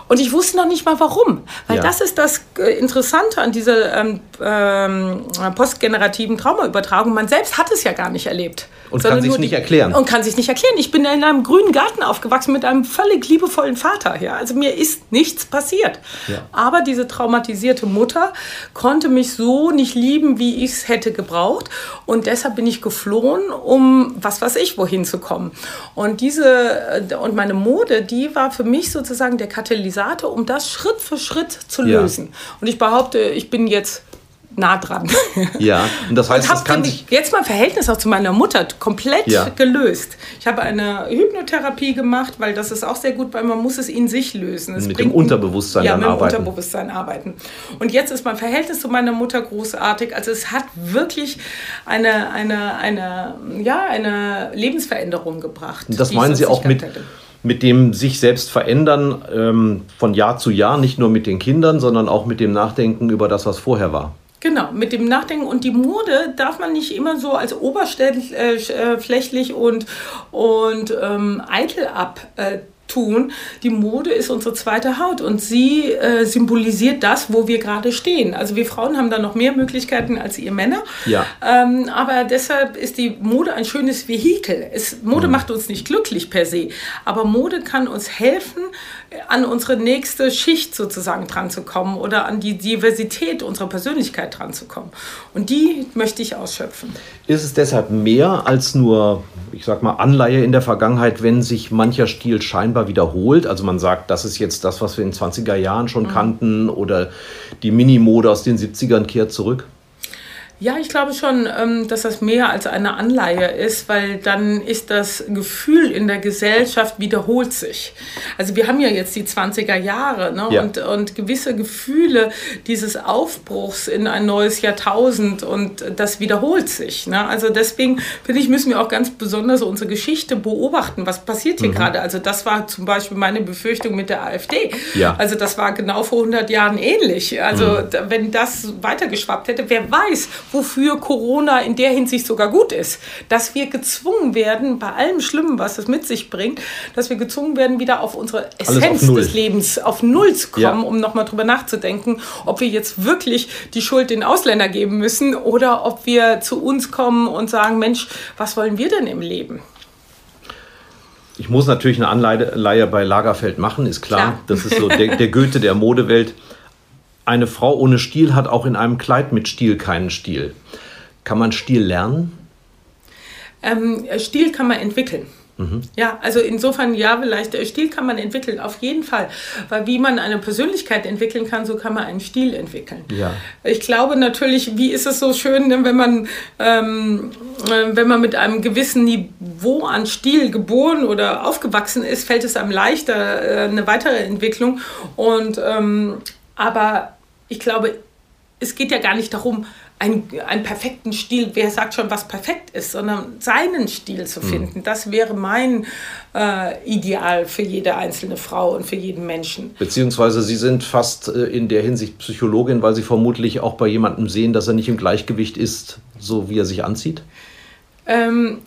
Und ich wusste noch nicht mal warum. Weil ja. das ist das äh, Interessante an dieser ähm, ähm, postgenerativen Traumaübertragung. Man selbst hat es ja gar nicht erlebt. Und kann sich nicht erklären. Und kann sich nicht erklären. Ich bin in einem grünen Garten aufgewachsen mit einem völlig liebevollen Vater. Ja? Also mir ist nichts passiert. Ja. Aber diese traumatisierte Mutter konnte mich so nicht lieben, wie ich es hätte gebraucht. Und deshalb bin ich geflohen, um was weiß ich, wohin zu kommen. Und diese äh, und meine Mode, die war für mich sozusagen der Katalysator, um das Schritt für Schritt zu lösen. Ja. Und ich behaupte, ich bin jetzt nah dran. Ja, und das heißt, und das kann sich jetzt mein Verhältnis auch zu meiner Mutter komplett ja. gelöst. Ich habe eine Hypnotherapie gemacht, weil das ist auch sehr gut, weil man muss es in sich lösen. Es mit dem Unterbewusstsein ja, mit dem arbeiten. Unterbewusstsein arbeiten. Und jetzt ist mein Verhältnis zu meiner Mutter großartig. Also es hat wirklich eine, eine, eine, ja, eine Lebensveränderung gebracht. Und das meinen Sie auch mit hätte mit dem sich selbst verändern ähm, von Jahr zu Jahr, nicht nur mit den Kindern, sondern auch mit dem Nachdenken über das, was vorher war. Genau, mit dem Nachdenken. Und die Mode darf man nicht immer so als oberflächlich äh, und, und ähm, eitel ab. Äh, tun. Die Mode ist unsere zweite Haut und sie äh, symbolisiert das, wo wir gerade stehen. Also wir Frauen haben da noch mehr Möglichkeiten als ihr Männer. Ja. Ähm, aber deshalb ist die Mode ein schönes Vehikel. Es, Mode mhm. macht uns nicht glücklich per se, aber Mode kann uns helfen, an unsere nächste Schicht sozusagen dran zu kommen oder an die Diversität unserer Persönlichkeit dran zu kommen. Und die möchte ich ausschöpfen. Ist es deshalb mehr als nur, ich sag mal, Anleihe in der Vergangenheit, wenn sich mancher Stil scheinbar wiederholt? Also man sagt, das ist jetzt das, was wir in den 20er Jahren schon mhm. kannten oder die Minimode aus den 70ern kehrt zurück? Ja, ich glaube schon, ähm, dass das mehr als eine Anleihe ist, weil dann ist das Gefühl in der Gesellschaft wiederholt sich. Also wir haben ja jetzt die 20er Jahre ne? ja. und, und gewisse Gefühle dieses Aufbruchs in ein neues Jahrtausend und das wiederholt sich. Ne? Also deswegen finde ich, müssen wir auch ganz besonders unsere Geschichte beobachten. Was passiert hier mhm. gerade? Also das war zum Beispiel meine Befürchtung mit der AfD. Ja. Also das war genau vor 100 Jahren ähnlich. Also mhm. wenn das weitergeschwappt hätte, wer weiß, wofür Corona in der Hinsicht sogar gut ist. Dass wir gezwungen werden, bei allem Schlimmen, was es mit sich bringt, dass wir gezwungen werden, wieder auf unsere Essenz auf des Lebens, auf Null zu kommen, ja. um nochmal drüber nachzudenken, ob wir jetzt wirklich die Schuld den Ausländern geben müssen oder ob wir zu uns kommen und sagen, Mensch, was wollen wir denn im Leben? Ich muss natürlich eine Anleihe bei Lagerfeld machen, ist klar. klar. Das ist so der, der Goethe der Modewelt eine Frau ohne Stil hat auch in einem Kleid mit Stil keinen Stil. Kann man Stil lernen? Ähm, Stil kann man entwickeln. Mhm. Ja, also insofern ja, vielleicht äh, Stil kann man entwickeln, auf jeden Fall. Weil wie man eine Persönlichkeit entwickeln kann, so kann man einen Stil entwickeln. Ja. Ich glaube natürlich, wie ist es so schön, ne, wenn man, ähm, äh, wenn man mit einem gewissen Niveau an Stil geboren oder aufgewachsen ist, fällt es einem leichter, äh, eine weitere Entwicklung. Und ähm, aber ich glaube, es geht ja gar nicht darum, einen, einen perfekten Stil, wer sagt schon, was perfekt ist, sondern seinen Stil zu hm. finden. Mhm. Das wäre mein äh, Ideal für jede einzelne Frau und für jeden Menschen. Beziehungsweise Sie sind fast äh, in der Hinsicht Psychologin, weil Sie vermutlich auch bei jemandem sehen, dass er nicht im Gleichgewicht ist, so wie er sich anzieht? Ähm,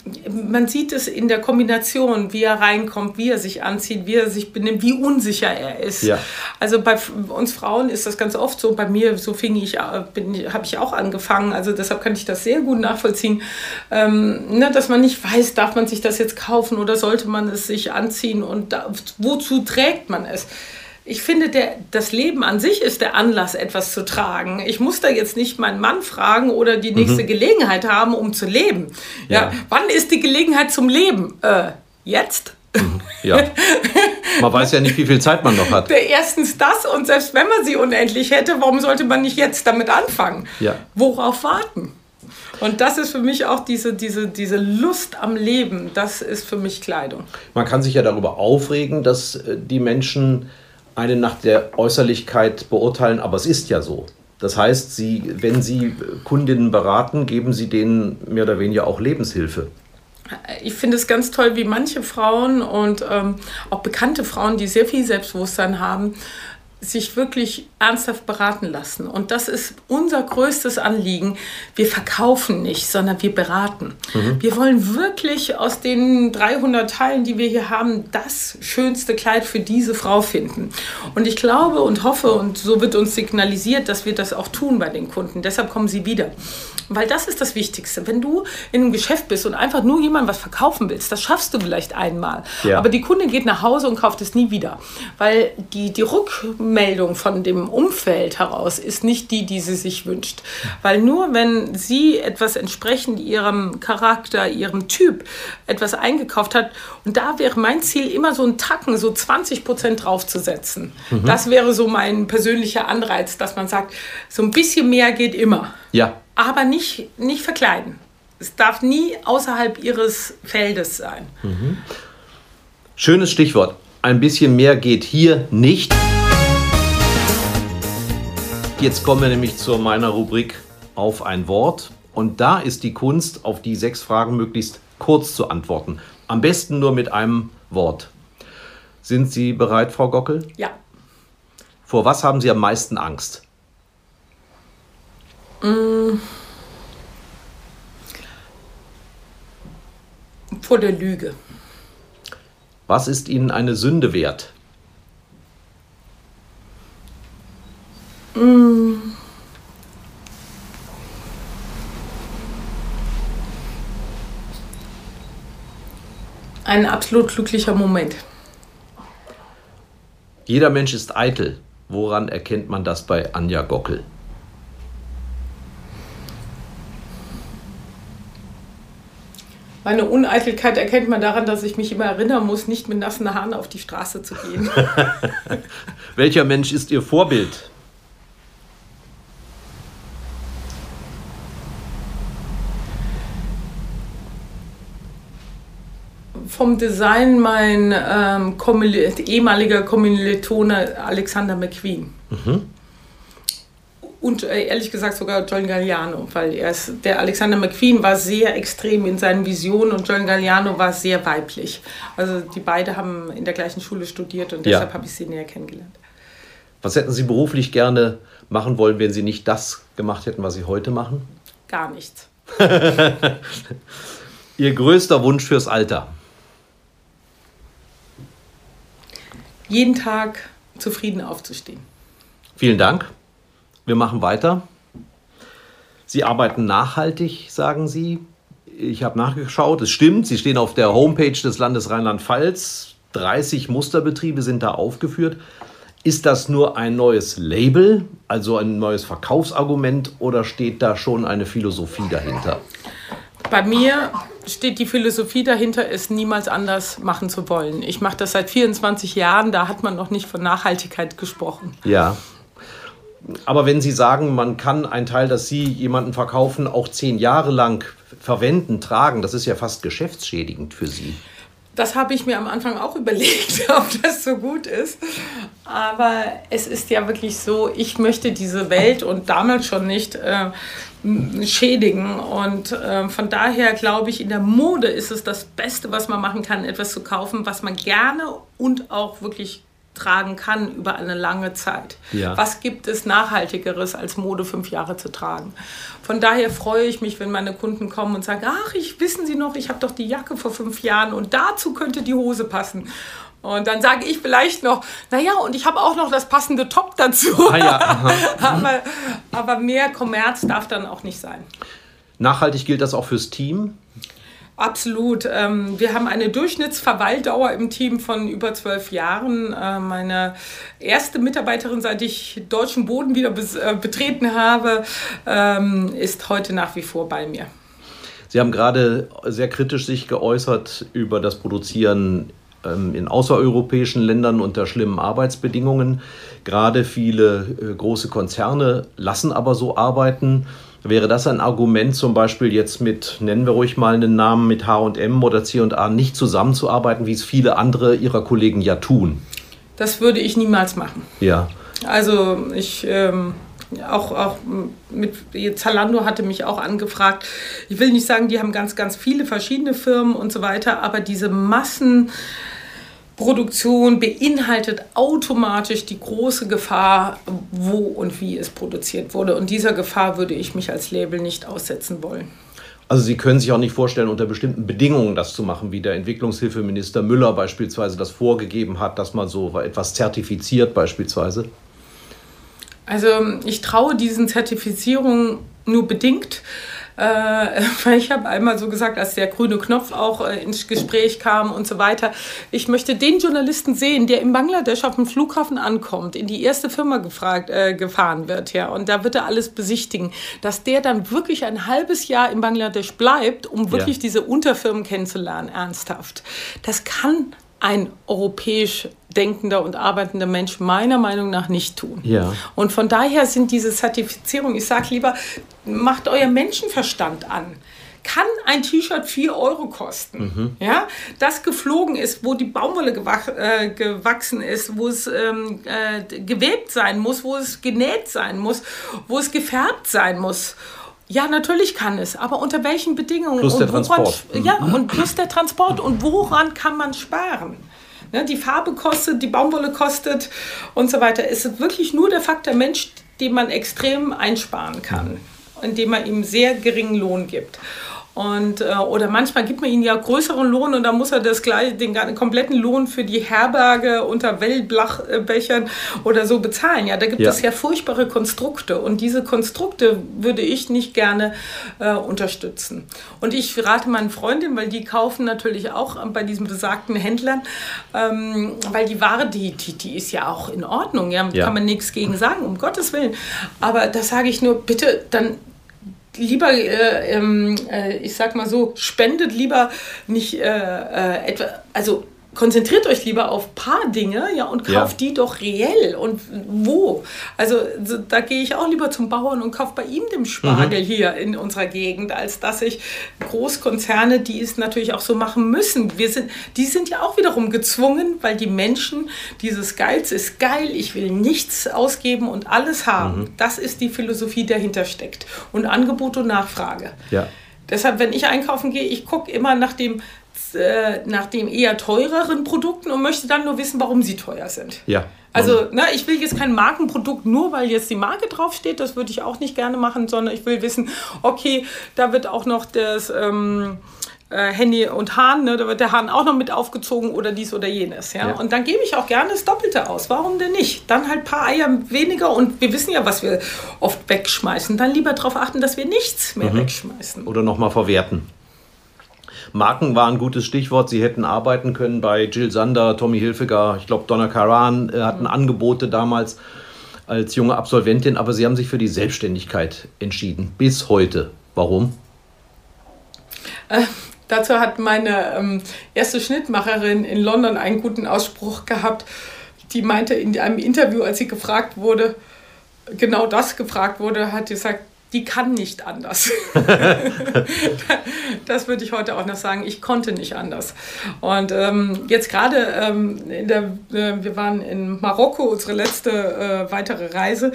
man sieht es in der Kombination, wie er reinkommt, wie er sich anzieht, wie er sich benimmt, wie unsicher er ist. Ja. Also bei uns Frauen ist das ganz oft so. Bei mir, so fing ich, äh, habe ich auch angefangen. Also deshalb kann ich das sehr gut nachvollziehen, ähm, ne, dass man nicht weiß, darf man sich das jetzt kaufen oder sollte man es sich anziehen und da, wozu trägt man es? Ich finde, der, das Leben an sich ist der Anlass, etwas zu tragen. Ich muss da jetzt nicht meinen Mann fragen oder die nächste mhm. Gelegenheit haben, um zu leben. Ja. ja. Wann ist die Gelegenheit zum Leben? Äh, jetzt? Mhm. Ja. Man weiß ja nicht, wie viel Zeit man noch hat. Erstens das und selbst wenn man sie unendlich hätte, warum sollte man nicht jetzt damit anfangen? Ja. Worauf warten? Und das ist für mich auch diese, diese, diese Lust am Leben, das ist für mich Kleidung. Man kann sich ja darüber aufregen, dass äh, die Menschen einen nach der Äußerlichkeit beurteilen, aber es ist ja so. Das heißt, Sie, wenn Sie Kundinnen beraten, geben Sie denen mehr oder weniger auch Lebenshilfe. Ich finde es ganz toll, wie manche Frauen und ähm, auch bekannte Frauen, die sehr viel Selbstbewusstsein haben, sich wirklich ernsthaft beraten lassen. Und das ist unser größtes Anliegen. Wir verkaufen nicht, sondern wir beraten. Mhm. Wir wollen wirklich aus den 300 Teilen, die wir hier haben, das schönste Kleid für diese Frau finden. Und ich glaube und hoffe, und so wird uns signalisiert, dass wir das auch tun bei den Kunden. Deshalb kommen sie wieder. Weil das ist das Wichtigste. Wenn du in einem Geschäft bist und einfach nur jemand was verkaufen willst, das schaffst du vielleicht einmal. Ja. Aber die Kunde geht nach Hause und kauft es nie wieder. Weil die, die Rückmeldung von dem Umfeld heraus ist nicht die, die sie sich wünscht. Weil nur wenn sie etwas entsprechend ihrem Charakter, ihrem Typ etwas eingekauft hat, und da wäre mein Ziel immer so ein Tacken, so 20 Prozent draufzusetzen. Mhm. Das wäre so mein persönlicher Anreiz, dass man sagt, so ein bisschen mehr geht immer. Ja aber nicht, nicht verkleiden. Es darf nie außerhalb ihres Feldes sein. Mhm. Schönes Stichwort. Ein bisschen mehr geht hier nicht. Jetzt kommen wir nämlich zu meiner Rubrik auf ein Wort. Und da ist die Kunst, auf die sechs Fragen möglichst kurz zu antworten. Am besten nur mit einem Wort. Sind Sie bereit, Frau Gockel? Ja. Vor was haben Sie am meisten Angst? Mm. Vor der Lüge. Was ist Ihnen eine Sünde wert? Mm. Ein absolut glücklicher Moment. Jeder Mensch ist eitel. Woran erkennt man das bei Anja Gockel? Meine Uneitelkeit erkennt man daran, dass ich mich immer erinnern muss, nicht mit nassen Haaren auf die Straße zu gehen. Welcher Mensch ist Ihr Vorbild? Vom Design mein ähm, ehemaliger Kommilitone Alexander McQueen. Mhm. Und äh, ehrlich gesagt sogar John Galliano, weil er ist, der Alexander McQueen war sehr extrem in seinen Visionen und John Galliano war sehr weiblich. Also die beiden haben in der gleichen Schule studiert und deshalb ja. habe ich sie näher kennengelernt. Was hätten Sie beruflich gerne machen wollen, wenn Sie nicht das gemacht hätten, was Sie heute machen? Gar nichts. Ihr größter Wunsch fürs Alter? Jeden Tag zufrieden aufzustehen. Vielen Dank. Wir machen weiter. Sie arbeiten nachhaltig, sagen Sie. Ich habe nachgeschaut, es stimmt, Sie stehen auf der Homepage des Landes Rheinland-Pfalz. 30 Musterbetriebe sind da aufgeführt. Ist das nur ein neues Label, also ein neues Verkaufsargument, oder steht da schon eine Philosophie dahinter? Bei mir steht die Philosophie dahinter, es niemals anders machen zu wollen. Ich mache das seit 24 Jahren, da hat man noch nicht von Nachhaltigkeit gesprochen. Ja, aber wenn Sie sagen, man kann ein Teil, das Sie jemanden verkaufen, auch zehn Jahre lang verwenden, tragen, das ist ja fast geschäftsschädigend für Sie. Das habe ich mir am Anfang auch überlegt, ob das so gut ist. Aber es ist ja wirklich so, ich möchte diese Welt und damals schon nicht äh, schädigen. Und äh, von daher glaube ich, in der Mode ist es das Beste, was man machen kann, etwas zu kaufen, was man gerne und auch wirklich tragen kann über eine lange Zeit. Ja. Was gibt es Nachhaltigeres, als Mode fünf Jahre zu tragen? Von daher freue ich mich, wenn meine Kunden kommen und sagen, ach, ich wissen Sie noch, ich habe doch die Jacke vor fünf Jahren und dazu könnte die Hose passen. Und dann sage ich vielleicht noch, naja, und ich habe auch noch das passende Top dazu. Ah ja, aber, aber mehr Kommerz darf dann auch nicht sein. Nachhaltig gilt das auch fürs Team? Absolut. Ähm, wir haben eine Durchschnittsverweildauer im Team von über zwölf Jahren. Äh, meine erste Mitarbeiterin, seit ich deutschen Boden wieder äh, betreten habe, ähm, ist heute nach wie vor bei mir. Sie haben gerade sehr kritisch sich geäußert über das Produzieren ähm, in außereuropäischen Ländern unter schlimmen Arbeitsbedingungen. Gerade viele äh, große Konzerne lassen aber so arbeiten. Wäre das ein Argument, zum Beispiel jetzt mit, nennen wir ruhig mal einen Namen, mit HM oder CA nicht zusammenzuarbeiten, wie es viele andere Ihrer Kollegen ja tun? Das würde ich niemals machen. Ja. Also ich. Ähm auch, auch mit Zalando hatte mich auch angefragt. Ich will nicht sagen, die haben ganz, ganz viele verschiedene Firmen und so weiter, aber diese Massen, Produktion beinhaltet automatisch die große Gefahr, wo und wie es produziert wurde. Und dieser Gefahr würde ich mich als Label nicht aussetzen wollen. Also Sie können sich auch nicht vorstellen, unter bestimmten Bedingungen das zu machen, wie der Entwicklungshilfeminister Müller beispielsweise das vorgegeben hat, dass man so etwas zertifiziert beispielsweise? Also ich traue diesen Zertifizierungen nur bedingt. Äh, weil ich habe einmal so gesagt, als der grüne Knopf auch äh, ins Gespräch kam und so weiter, ich möchte den Journalisten sehen, der in Bangladesch auf dem Flughafen ankommt, in die erste Firma gefragt, äh, gefahren wird, ja, und da wird er alles besichtigen, dass der dann wirklich ein halbes Jahr in Bangladesch bleibt, um wirklich ja. diese Unterfirmen kennenzulernen, ernsthaft. Das kann ein europäisch denkender und arbeitender Mensch meiner Meinung nach nicht tun. Ja. Und von daher sind diese Zertifizierungen, ich sage lieber, macht euer Menschenverstand an kann ein T-Shirt 4 Euro kosten. Mhm. Ja, das geflogen ist, wo die Baumwolle gewach, äh, gewachsen ist, wo es ähm, äh, gewebt sein muss, wo es genäht sein muss, wo es gefärbt sein muss. Ja, natürlich kann es, aber unter welchen Bedingungen? Plus der woran, Transport. Ja, und plus der Transport. Und woran kann man sparen? Ne, die Farbe kostet, die Baumwolle kostet und so weiter. Es ist wirklich nur der Faktor Mensch, den man extrem einsparen kann, indem man ihm sehr geringen Lohn gibt. Und, äh, oder manchmal gibt man ihnen ja größeren Lohn und dann muss er das gleich, den, den kompletten Lohn für die Herberge unter Wellblachbechern oder so bezahlen. Ja, da gibt ja. es ja furchtbare Konstrukte und diese Konstrukte würde ich nicht gerne äh, unterstützen. Und ich rate meinen Freundinnen, weil die kaufen natürlich auch bei diesen besagten Händlern, ähm, weil die Ware, die, die, die ist ja auch in Ordnung, ja, ja. kann man nichts gegen sagen, um Gottes Willen. Aber da sage ich nur, bitte dann lieber, äh, ähm, äh, ich sag mal so, spendet lieber nicht äh, äh, etwa, also konzentriert euch lieber auf ein paar Dinge ja, und kauft ja. die doch reell. Und wo? Also da gehe ich auch lieber zum Bauern und kaufe bei ihm den Spargel mhm. hier in unserer Gegend, als dass ich Großkonzerne, die es natürlich auch so machen müssen. Wir sind, die sind ja auch wiederum gezwungen, weil die Menschen dieses Geiz ist geil, ich will nichts ausgeben und alles haben. Mhm. Das ist die Philosophie, die dahinter steckt. Und Angebot und Nachfrage. Ja. Deshalb, wenn ich einkaufen gehe, ich gucke immer nach dem äh, nach den eher teureren Produkten und möchte dann nur wissen, warum sie teuer sind. Ja. Also, ne, ich will jetzt kein Markenprodukt nur, weil jetzt die Marke draufsteht. Das würde ich auch nicht gerne machen, sondern ich will wissen, okay, da wird auch noch das ähm, äh, Handy und Hahn, ne, da wird der Hahn auch noch mit aufgezogen oder dies oder jenes. Ja? ja. Und dann gebe ich auch gerne das Doppelte aus. Warum denn nicht? Dann halt ein paar Eier weniger und wir wissen ja, was wir oft wegschmeißen. Dann lieber darauf achten, dass wir nichts mehr mhm. wegschmeißen. Oder nochmal verwerten. Marken war ein gutes Stichwort. Sie hätten arbeiten können bei Jill Sander, Tommy Hilfiger, ich glaube Donna Karan äh, hatten mhm. Angebote damals als junge Absolventin, aber sie haben sich für die Selbstständigkeit entschieden. Bis heute. Warum? Äh, dazu hat meine ähm, erste Schnittmacherin in London einen guten Ausspruch gehabt. Die meinte in einem Interview, als sie gefragt wurde, genau das gefragt wurde, hat sie gesagt, die kann nicht anders. das würde ich heute auch noch sagen. Ich konnte nicht anders. Und ähm, jetzt gerade ähm, äh, wir waren in Marokko, unsere letzte äh, weitere Reise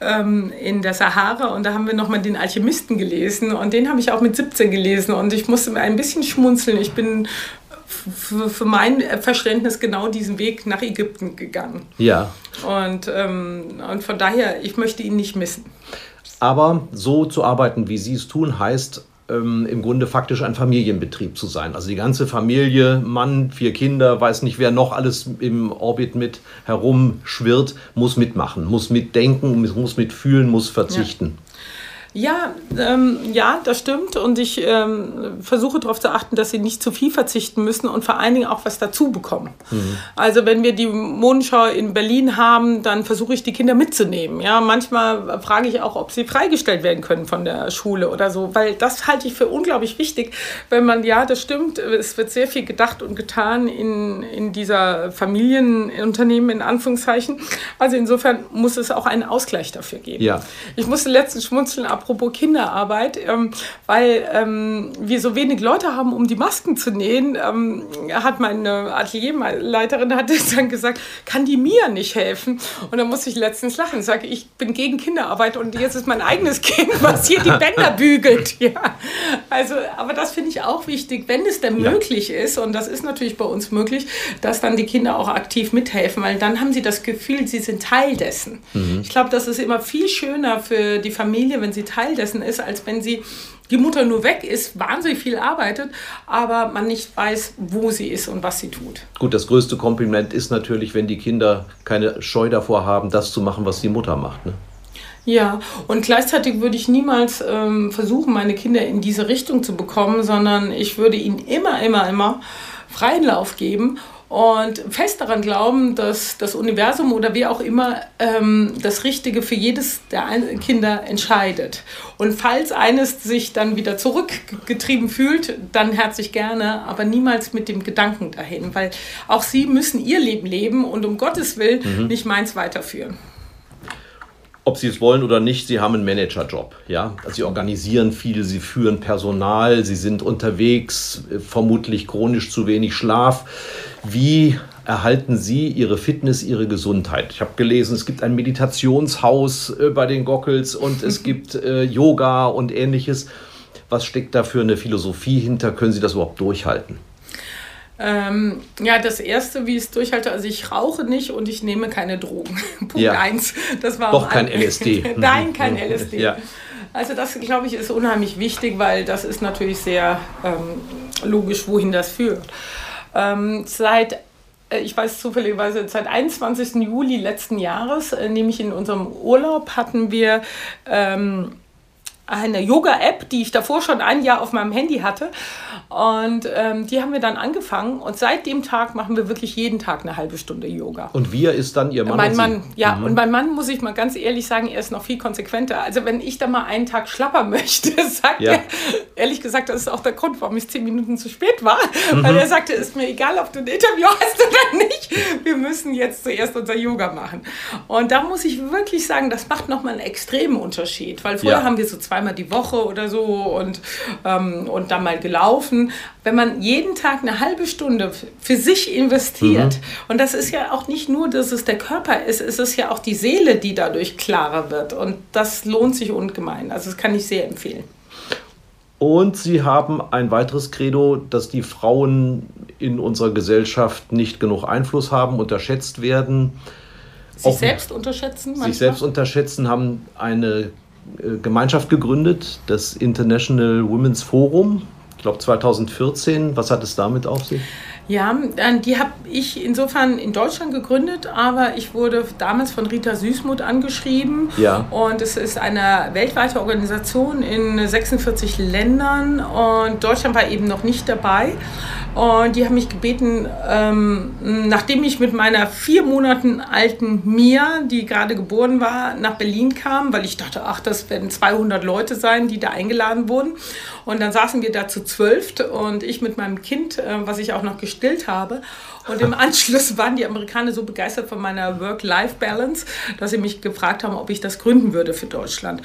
ähm, in der Sahara und da haben wir nochmal den Alchemisten gelesen und den habe ich auch mit 17 gelesen und ich musste mir ein bisschen schmunzeln. Ich bin für, für mein Verständnis genau diesen Weg nach Ägypten gegangen. Ja. Und, ähm, und von daher, ich möchte ihn nicht missen. Aber so zu arbeiten, wie Sie es tun, heißt ähm, im Grunde faktisch ein Familienbetrieb zu sein. Also die ganze Familie, Mann, vier Kinder, weiß nicht, wer noch alles im Orbit mit herumschwirrt, muss mitmachen, muss mitdenken, muss mitfühlen, muss verzichten. Ja. Ja, ähm, ja, das stimmt. Und ich ähm, versuche darauf zu achten, dass sie nicht zu viel verzichten müssen und vor allen Dingen auch was dazu bekommen. Mhm. Also wenn wir die Mondschau in Berlin haben, dann versuche ich die Kinder mitzunehmen. Ja, manchmal frage ich auch, ob sie freigestellt werden können von der Schule oder so, weil das halte ich für unglaublich wichtig, wenn man, ja, das stimmt, es wird sehr viel gedacht und getan in, in dieser Familienunternehmen in Anführungszeichen. Also insofern muss es auch einen Ausgleich dafür geben. Ja. Ich musste letztens schmunzeln ab apropos Kinderarbeit, ähm, weil ähm, wir so wenig Leute haben, um die Masken zu nähen, ähm, hat meine Atelierleiterin hat dann gesagt, kann die mir nicht helfen? Und dann musste ich letztens lachen. Ich sage, ich bin gegen Kinderarbeit und jetzt ist mein eigenes Kind, was hier die Bänder bügelt. Ja. Also, aber das finde ich auch wichtig, wenn es denn ja. möglich ist, und das ist natürlich bei uns möglich, dass dann die Kinder auch aktiv mithelfen, weil dann haben sie das Gefühl, sie sind Teil dessen. Mhm. Ich glaube, das ist immer viel schöner für die Familie, wenn sie Teil dessen ist, als wenn sie die Mutter nur weg ist, wahnsinnig viel arbeitet, aber man nicht weiß, wo sie ist und was sie tut. Gut, das größte Kompliment ist natürlich, wenn die Kinder keine Scheu davor haben, das zu machen, was die Mutter macht. Ne? Ja, und gleichzeitig würde ich niemals ähm, versuchen, meine Kinder in diese Richtung zu bekommen, sondern ich würde ihnen immer, immer, immer freien Lauf geben und fest daran glauben, dass das Universum oder wie auch immer ähm, das Richtige für jedes der Kinder entscheidet. Und falls eines sich dann wieder zurückgetrieben fühlt, dann herzlich gerne, aber niemals mit dem Gedanken dahin, weil auch sie müssen ihr Leben leben und um Gottes Willen mhm. nicht meins weiterführen ob sie es wollen oder nicht, sie haben einen Managerjob. Ja? Also sie organisieren viel, sie führen Personal, sie sind unterwegs, vermutlich chronisch zu wenig Schlaf. Wie erhalten Sie Ihre Fitness, Ihre Gesundheit? Ich habe gelesen, es gibt ein Meditationshaus äh, bei den Gockels und es gibt äh, Yoga und ähnliches. Was steckt da für eine Philosophie hinter? Können Sie das überhaupt durchhalten? Ähm, ja, das erste, wie ich es durchhalte, also ich rauche nicht und ich nehme keine Drogen. Punkt ja. eins. Das war Doch kein LSD. Nein, kein LSD. Ja. Also das, glaube ich, ist unheimlich wichtig, weil das ist natürlich sehr ähm, logisch, wohin das führt. Ähm, seit äh, ich weiß zufälligerweise, seit 21. Juli letzten Jahres, äh, nämlich in unserem Urlaub, hatten wir ähm, eine Yoga-App, die ich davor schon ein Jahr auf meinem Handy hatte. Und ähm, die haben wir dann angefangen. Und seit dem Tag machen wir wirklich jeden Tag eine halbe Stunde Yoga. Und wir ist dann Ihr Mann? Mein Mann, ja. Mhm. Und mein Mann, muss ich mal ganz ehrlich sagen, er ist noch viel konsequenter. Also wenn ich da mal einen Tag schlapper möchte, sagt ja. er, ehrlich gesagt, das ist auch der Grund, warum ich zehn Minuten zu spät war. Mhm. Weil er sagte, ist mir egal, ob du ein Interview hast oder nicht. Wir müssen jetzt zuerst unser Yoga machen. Und da muss ich wirklich sagen, das macht nochmal einen extremen Unterschied. Weil vorher ja. haben wir so zwei zweimal die Woche oder so und, ähm, und dann mal gelaufen. Wenn man jeden Tag eine halbe Stunde für sich investiert, mhm. und das ist ja auch nicht nur, dass es der Körper ist, es ist ja auch die Seele, die dadurch klarer wird. Und das lohnt sich ungemein. Also das kann ich sehr empfehlen. Und Sie haben ein weiteres Credo, dass die Frauen in unserer Gesellschaft nicht genug Einfluss haben, unterschätzt werden. Sich selbst unterschätzen? Manchmal? Sich selbst unterschätzen, haben eine Gemeinschaft gegründet, das International Women's Forum, ich glaube 2014. Was hat es damit auf sich? Ja, die habe ich insofern in Deutschland gegründet, aber ich wurde damals von Rita Süßmuth angeschrieben. Ja. Und es ist eine weltweite Organisation in 46 Ländern und Deutschland war eben noch nicht dabei. Und die haben mich gebeten, ähm, nachdem ich mit meiner vier Monaten alten Mia, die gerade geboren war, nach Berlin kam, weil ich dachte, ach, das werden 200 Leute sein, die da eingeladen wurden. Und dann saßen wir da zu zwölf und ich mit meinem Kind, äh, was ich auch noch gestillt habe. Und im Anschluss waren die Amerikaner so begeistert von meiner Work-Life-Balance, dass sie mich gefragt haben, ob ich das gründen würde für Deutschland.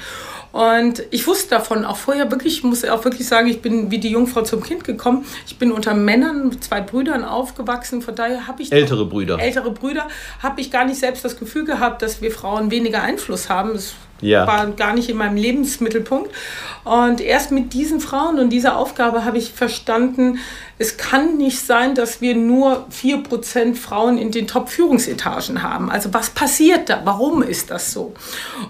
Und ich wusste davon auch vorher wirklich, ich muss auch wirklich sagen, ich bin wie die Jungfrau zum Kind gekommen. Ich bin unter Männern, zwei Brüdern aufgewachsen. Von daher habe ich. Ältere Brüder. Ältere Brüder. Habe ich gar nicht selbst das Gefühl gehabt, dass wir Frauen weniger Einfluss haben. Das ja. war gar nicht in meinem Lebensmittelpunkt. Und erst mit diesen Frauen und dieser Aufgabe habe ich verstanden, es kann nicht sein, dass wir nur 4% Frauen in den Top-Führungsetagen haben. Also was passiert da? Warum ist das so?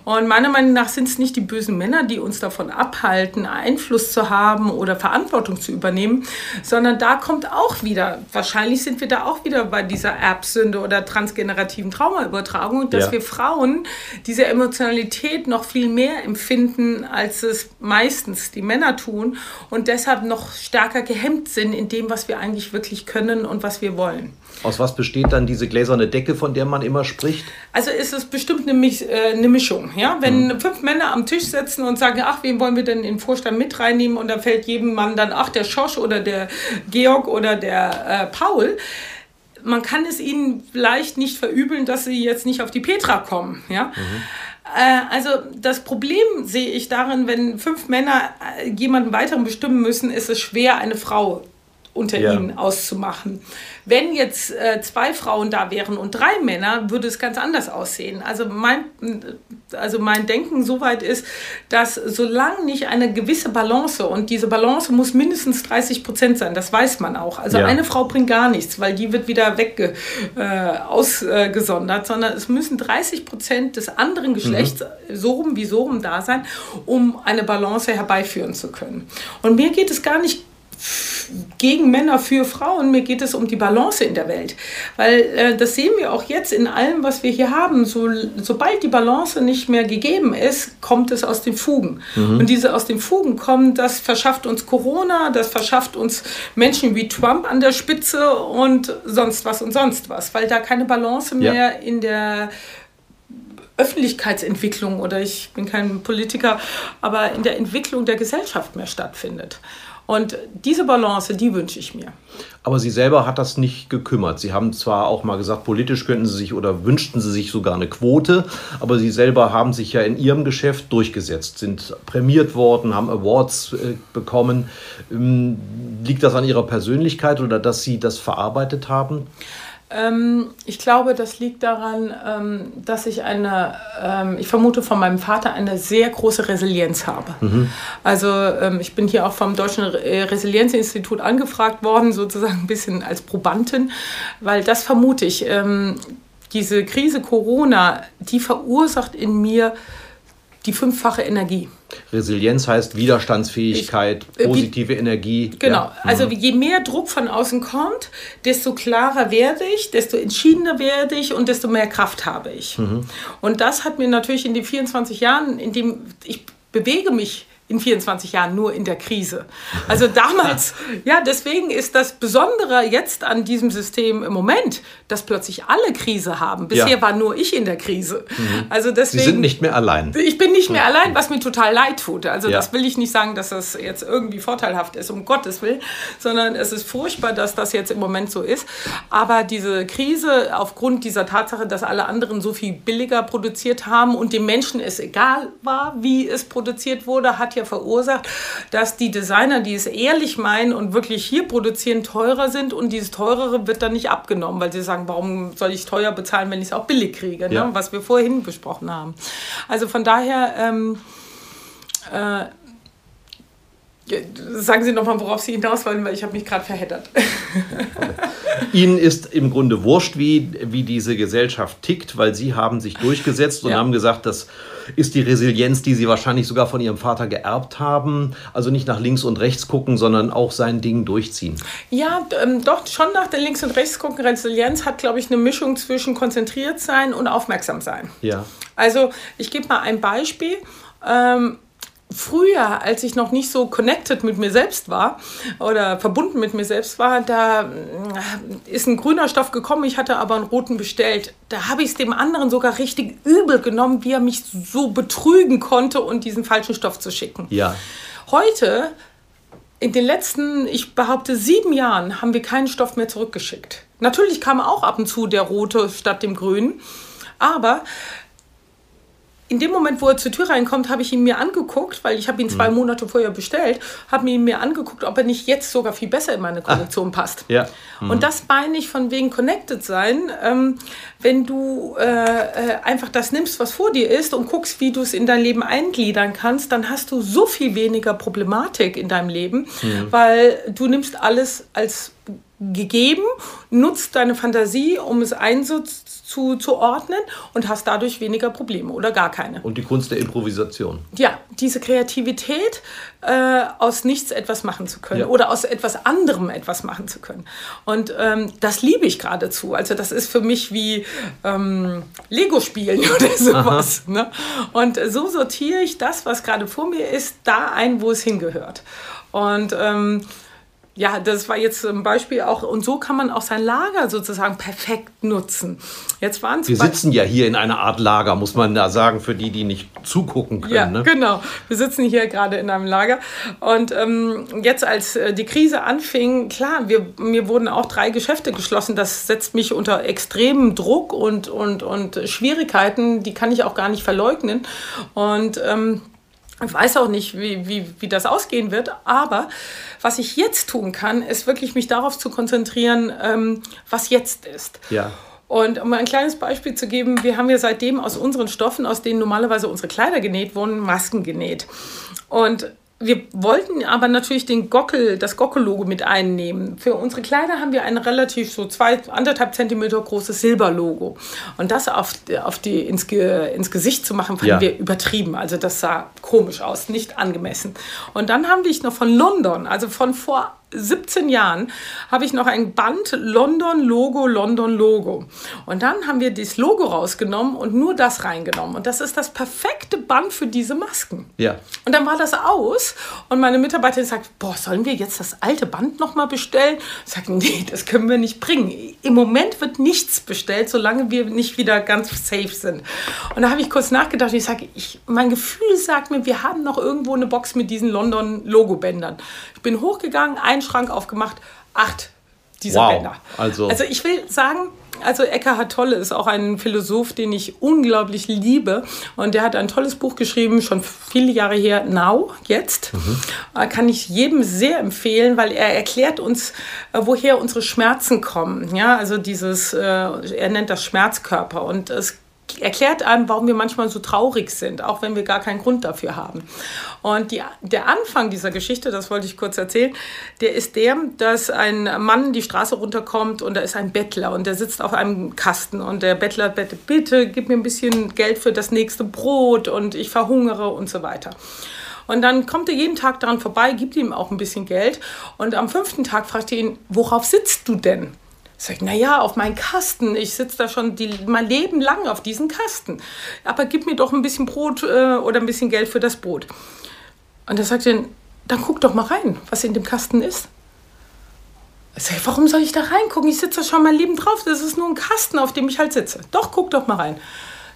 Und meiner Meinung nach sind es nicht die bösen Männer, die uns davon abhalten, Einfluss zu haben oder Verantwortung zu übernehmen, sondern da kommt auch wieder, wahrscheinlich sind wir da auch wieder bei dieser Erbsünde oder transgenerativen Traumaübertragung, dass ja. wir Frauen diese Emotionalität noch viel mehr empfinden, als es meistens die Männer tun und deshalb noch stärker gehemmt sind, indem dem, was wir eigentlich wirklich können und was wir wollen. Aus was besteht dann diese gläserne Decke, von der man immer spricht? Also ist es bestimmt eine, äh, eine Mischung. Ja? Wenn hm. fünf Männer am Tisch sitzen und sagen, ach, wen wollen wir denn in den Vorstand mit reinnehmen? Und da fällt jedem Mann dann, ach, der Schosch oder der Georg oder der äh, Paul man kann es ihnen vielleicht nicht verübeln, dass sie jetzt nicht auf die Petra kommen. Ja? Mhm. Äh, also das Problem sehe ich darin, wenn fünf Männer äh, jemanden weiteren bestimmen müssen, ist es schwer, eine Frau unter ja. ihnen auszumachen. Wenn jetzt äh, zwei Frauen da wären und drei Männer, würde es ganz anders aussehen. Also mein, also mein Denken soweit ist, dass solange nicht eine gewisse Balance und diese Balance muss mindestens 30 Prozent sein, das weiß man auch. Also ja. eine Frau bringt gar nichts, weil die wird wieder weg äh, ausgesondert, sondern es müssen 30 Prozent des anderen Geschlechts mhm. so rum wie so rum da sein, um eine Balance herbeiführen zu können. Und mir geht es gar nicht gegen Männer für Frauen. Mir geht es um die Balance in der Welt. Weil äh, das sehen wir auch jetzt in allem, was wir hier haben. So, sobald die Balance nicht mehr gegeben ist, kommt es aus den Fugen. Mhm. Und diese aus den Fugen kommen, das verschafft uns Corona, das verschafft uns Menschen wie Trump an der Spitze und sonst was und sonst was. Weil da keine Balance mehr ja. in der Öffentlichkeitsentwicklung oder ich bin kein Politiker, aber in der Entwicklung der Gesellschaft mehr stattfindet. Und diese Balance, die wünsche ich mir. Aber Sie selber hat das nicht gekümmert. Sie haben zwar auch mal gesagt, politisch könnten Sie sich oder wünschten Sie sich sogar eine Quote, aber Sie selber haben sich ja in Ihrem Geschäft durchgesetzt, sind prämiert worden, haben Awards äh, bekommen. Ähm, liegt das an Ihrer Persönlichkeit oder dass Sie das verarbeitet haben? Ähm, ich glaube, das liegt daran, ähm, dass ich eine, ähm, ich vermute von meinem Vater eine sehr große Resilienz habe. Mhm. Also ich bin hier auch vom Deutschen Resilienzinstitut angefragt worden, sozusagen ein bisschen als Probandin, weil das vermute ich. Diese Krise Corona, die verursacht in mir die fünffache Energie. Resilienz heißt Widerstandsfähigkeit, ich, äh, positive wie, Energie. Genau, ja. also mhm. je mehr Druck von außen kommt, desto klarer werde ich, desto entschiedener werde ich und desto mehr Kraft habe ich. Mhm. Und das hat mir natürlich in den 24 Jahren, in dem ich bewege mich in 24 Jahren nur in der Krise. Also damals, ja, deswegen ist das Besondere jetzt an diesem System im Moment, dass plötzlich alle Krise haben. Bisher ja. war nur ich in der Krise. Mhm. Also deswegen, Sie sind nicht mehr allein. Ich bin nicht mehr allein, was mir total leid tut. Also ja. das will ich nicht sagen, dass das jetzt irgendwie vorteilhaft ist, um Gottes Willen, sondern es ist furchtbar, dass das jetzt im Moment so ist. Aber diese Krise aufgrund dieser Tatsache, dass alle anderen so viel billiger produziert haben und dem Menschen es egal war, wie es produziert wurde, hat ja ja verursacht, dass die Designer, die es ehrlich meinen und wirklich hier produzieren, teurer sind und dieses teurere wird dann nicht abgenommen, weil sie sagen, warum soll ich teuer bezahlen, wenn ich es auch billig kriege, ne? ja. was wir vorhin besprochen haben. Also von daher ähm, äh, Sagen Sie nochmal, worauf Sie hinaus wollen, weil ich habe mich gerade verheddert. Ihnen ist im Grunde wurscht, wie, wie diese Gesellschaft tickt, weil Sie haben sich durchgesetzt und ja. haben gesagt, das ist die Resilienz, die Sie wahrscheinlich sogar von Ihrem Vater geerbt haben. Also nicht nach links und rechts gucken, sondern auch sein Ding durchziehen. Ja, ähm, doch schon nach der links und rechts gucken. Resilienz hat, glaube ich, eine Mischung zwischen konzentriert sein und aufmerksam sein. Ja. Also ich gebe mal ein Beispiel. Ähm, früher, als ich noch nicht so connected mit mir selbst war oder verbunden mit mir selbst war, da äh, ist ein grüner Stoff gekommen, ich hatte aber einen roten bestellt. Da habe ich es dem anderen sogar richtig übel genommen, wie er mich so betrügen konnte und diesen falschen Stoff zu schicken. Ja. Heute, in den letzten, ich behaupte, sieben Jahren, haben wir keinen Stoff mehr zurückgeschickt. Natürlich kam auch ab und zu der rote statt dem grünen. Aber in dem Moment, wo er zur Tür reinkommt, habe ich ihn mir angeguckt, weil ich habe ihn zwei mhm. Monate vorher bestellt, habe ihn mir angeguckt, ob er nicht jetzt sogar viel besser in meine Kollektion ah. passt. Ja. Mhm. Und das meine ich von wegen Connected sein, ähm, wenn du äh, äh, einfach das nimmst, was vor dir ist und guckst, wie du es in dein Leben eingliedern kannst, dann hast du so viel weniger Problematik in deinem Leben, mhm. weil du nimmst alles als gegeben, nutzt deine Fantasie, um es einzuordnen und hast dadurch weniger Probleme oder gar keine. Und die Kunst der Improvisation. Ja, diese Kreativität, äh, aus nichts etwas machen zu können ja. oder aus etwas anderem etwas machen zu können. Und ähm, das liebe ich geradezu. Also das ist für mich wie ähm, Lego-Spielen oder sowas. Ne? Und so sortiere ich das, was gerade vor mir ist, da ein, wo es hingehört. Und ähm, ja, das war jetzt ein Beispiel auch. Und so kann man auch sein Lager sozusagen perfekt nutzen. Jetzt waren Wir sitzen ja hier in einer Art Lager, muss man da sagen, für die, die nicht zugucken können. Ja, ne? genau. Wir sitzen hier gerade in einem Lager. Und ähm, jetzt, als äh, die Krise anfing, klar, wir, mir wurden auch drei Geschäfte geschlossen. Das setzt mich unter extremen Druck und, und, und Schwierigkeiten. Die kann ich auch gar nicht verleugnen. Und ähm, ich weiß auch nicht, wie, wie, wie das ausgehen wird, aber was ich jetzt tun kann, ist wirklich mich darauf zu konzentrieren, ähm, was jetzt ist. Ja. Und um ein kleines Beispiel zu geben, wir haben ja seitdem aus unseren Stoffen, aus denen normalerweise unsere Kleider genäht wurden, Masken genäht. Und wir wollten aber natürlich den Gockel, das Gockel-Logo mit einnehmen. Für unsere Kleider haben wir ein relativ so zwei, anderthalb Zentimeter großes Silberlogo. Und das auf, auf die, ins, ins Gesicht zu machen, fanden ja. wir übertrieben. Also das sah komisch aus, nicht angemessen. Und dann haben wir noch von London, also von vor 17 Jahren habe ich noch ein Band London Logo, London Logo. Und dann haben wir das Logo rausgenommen und nur das reingenommen. Und das ist das perfekte Band für diese Masken. Ja. Und dann war das aus und meine Mitarbeiterin sagt, boah, sollen wir jetzt das alte Band nochmal bestellen? Ich sage, nee, das können wir nicht bringen. Im Moment wird nichts bestellt, solange wir nicht wieder ganz safe sind. Und da habe ich kurz nachgedacht und ich sage, ich, mein Gefühl sagt mir, wir haben noch irgendwo eine Box mit diesen London Logo Bändern. Ich bin hochgegangen, ein einen Schrank aufgemacht, acht dieser wow. Bänder. Also, also ich will sagen, also Eckhard Tolle ist auch ein Philosoph, den ich unglaublich liebe. Und der hat ein tolles Buch geschrieben, schon viele Jahre her, Now, jetzt. Mhm. Kann ich jedem sehr empfehlen, weil er erklärt uns, äh, woher unsere Schmerzen kommen. Ja, also dieses, äh, er nennt das Schmerzkörper. Und es erklärt einem, warum wir manchmal so traurig sind, auch wenn wir gar keinen Grund dafür haben. Und die, der Anfang dieser Geschichte, das wollte ich kurz erzählen, der ist der, dass ein Mann die Straße runterkommt und da ist ein Bettler und der sitzt auf einem Kasten und der Bettler bittet, bitte gib mir ein bisschen Geld für das nächste Brot und ich verhungere und so weiter. Und dann kommt er jeden Tag daran vorbei, gibt ihm auch ein bisschen Geld. Und am fünften Tag fragt er ihn, worauf sitzt du denn? Sag ich, naja, auf meinen Kasten. Ich sitze da schon die, mein Leben lang auf diesen Kasten. Aber gib mir doch ein bisschen Brot äh, oder ein bisschen Geld für das Brot. Und er sagt dann, dann guck doch mal rein, was in dem Kasten ist. Ich sage, warum soll ich da reingucken? Ich sitze da schon mein Leben drauf. Das ist nur ein Kasten, auf dem ich halt sitze. Doch, guck doch mal rein.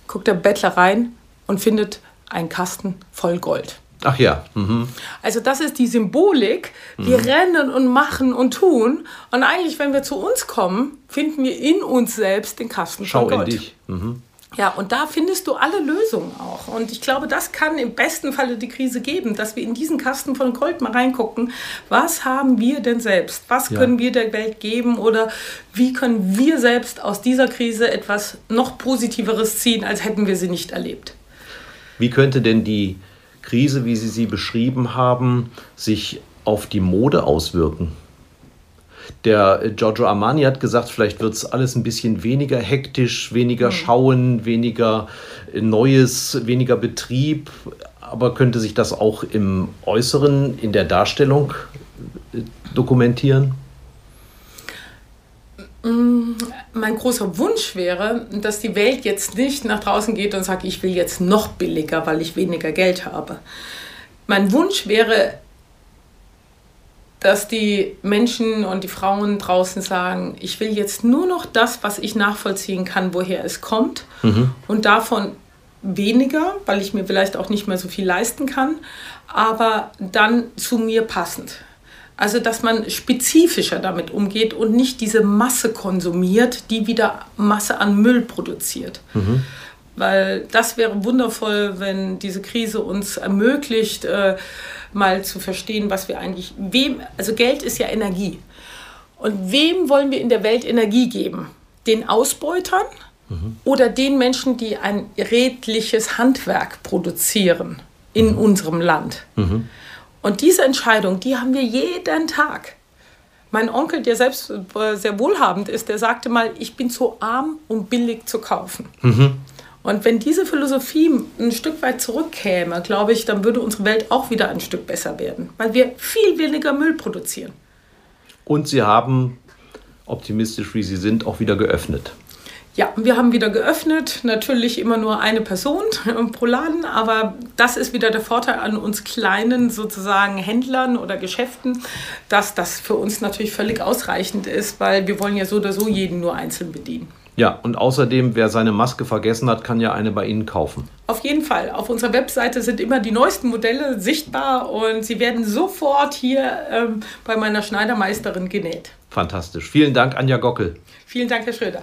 Guckt der Bettler rein und findet einen Kasten voll Gold. Ach ja. Mhm. Also das ist die Symbolik. Wir mhm. rennen und machen und tun. Und eigentlich, wenn wir zu uns kommen, finden wir in uns selbst den Kasten Schau von Gold. in dich. Mhm. Ja, und da findest du alle Lösungen auch. Und ich glaube, das kann im besten Falle die Krise geben, dass wir in diesen Kasten von Gold mal reingucken. Was haben wir denn selbst? Was ja. können wir der Welt geben? Oder wie können wir selbst aus dieser Krise etwas noch Positiveres ziehen, als hätten wir sie nicht erlebt? Wie könnte denn die Krise, wie Sie sie beschrieben haben, sich auf die Mode auswirken? Der äh, Giorgio Armani hat gesagt, vielleicht wird es alles ein bisschen weniger hektisch, weniger mhm. Schauen, weniger äh, Neues, weniger Betrieb. Aber könnte sich das auch im Äußeren, in der Darstellung äh, dokumentieren? Mm, mein großer Wunsch wäre, dass die Welt jetzt nicht nach draußen geht und sagt, ich will jetzt noch billiger, weil ich weniger Geld habe. Mein Wunsch wäre, dass die Menschen und die Frauen draußen sagen, ich will jetzt nur noch das, was ich nachvollziehen kann, woher es kommt mhm. und davon weniger, weil ich mir vielleicht auch nicht mehr so viel leisten kann, aber dann zu mir passend. Also, dass man spezifischer damit umgeht und nicht diese Masse konsumiert, die wieder Masse an Müll produziert. Mhm. Weil das wäre wundervoll, wenn diese Krise uns ermöglicht, äh, mal zu verstehen, was wir eigentlich, wem, also Geld ist ja Energie. Und wem wollen wir in der Welt Energie geben? Den Ausbeutern mhm. oder den Menschen, die ein redliches Handwerk produzieren in mhm. unserem Land? Und diese Entscheidung, die haben wir jeden Tag. Mein Onkel, der selbst äh, sehr wohlhabend ist, der sagte mal, ich bin zu arm, um billig zu kaufen. Mhm. Und wenn diese Philosophie ein Stück weit zurückkäme, glaube ich, dann würde unsere Welt auch wieder ein Stück besser werden, weil wir viel weniger Müll produzieren. Und Sie haben, optimistisch wie Sie sind, auch wieder geöffnet. Ja, wir haben wieder geöffnet. Natürlich immer nur eine Person pro Laden, aber das ist wieder der Vorteil an uns kleinen sozusagen Händlern oder Geschäften, dass das für uns natürlich völlig ausreichend ist, weil wir wollen ja so oder so jeden nur einzeln bedienen. Ja, und außerdem, wer seine Maske vergessen hat, kann ja eine bei Ihnen kaufen. Auf jeden Fall. Auf unserer Webseite sind immer die neuesten Modelle sichtbar und sie werden sofort hier ähm, bei meiner Schneidermeisterin genäht. Fantastisch. Vielen Dank, Anja Gockel. Vielen Dank, Herr Schröder.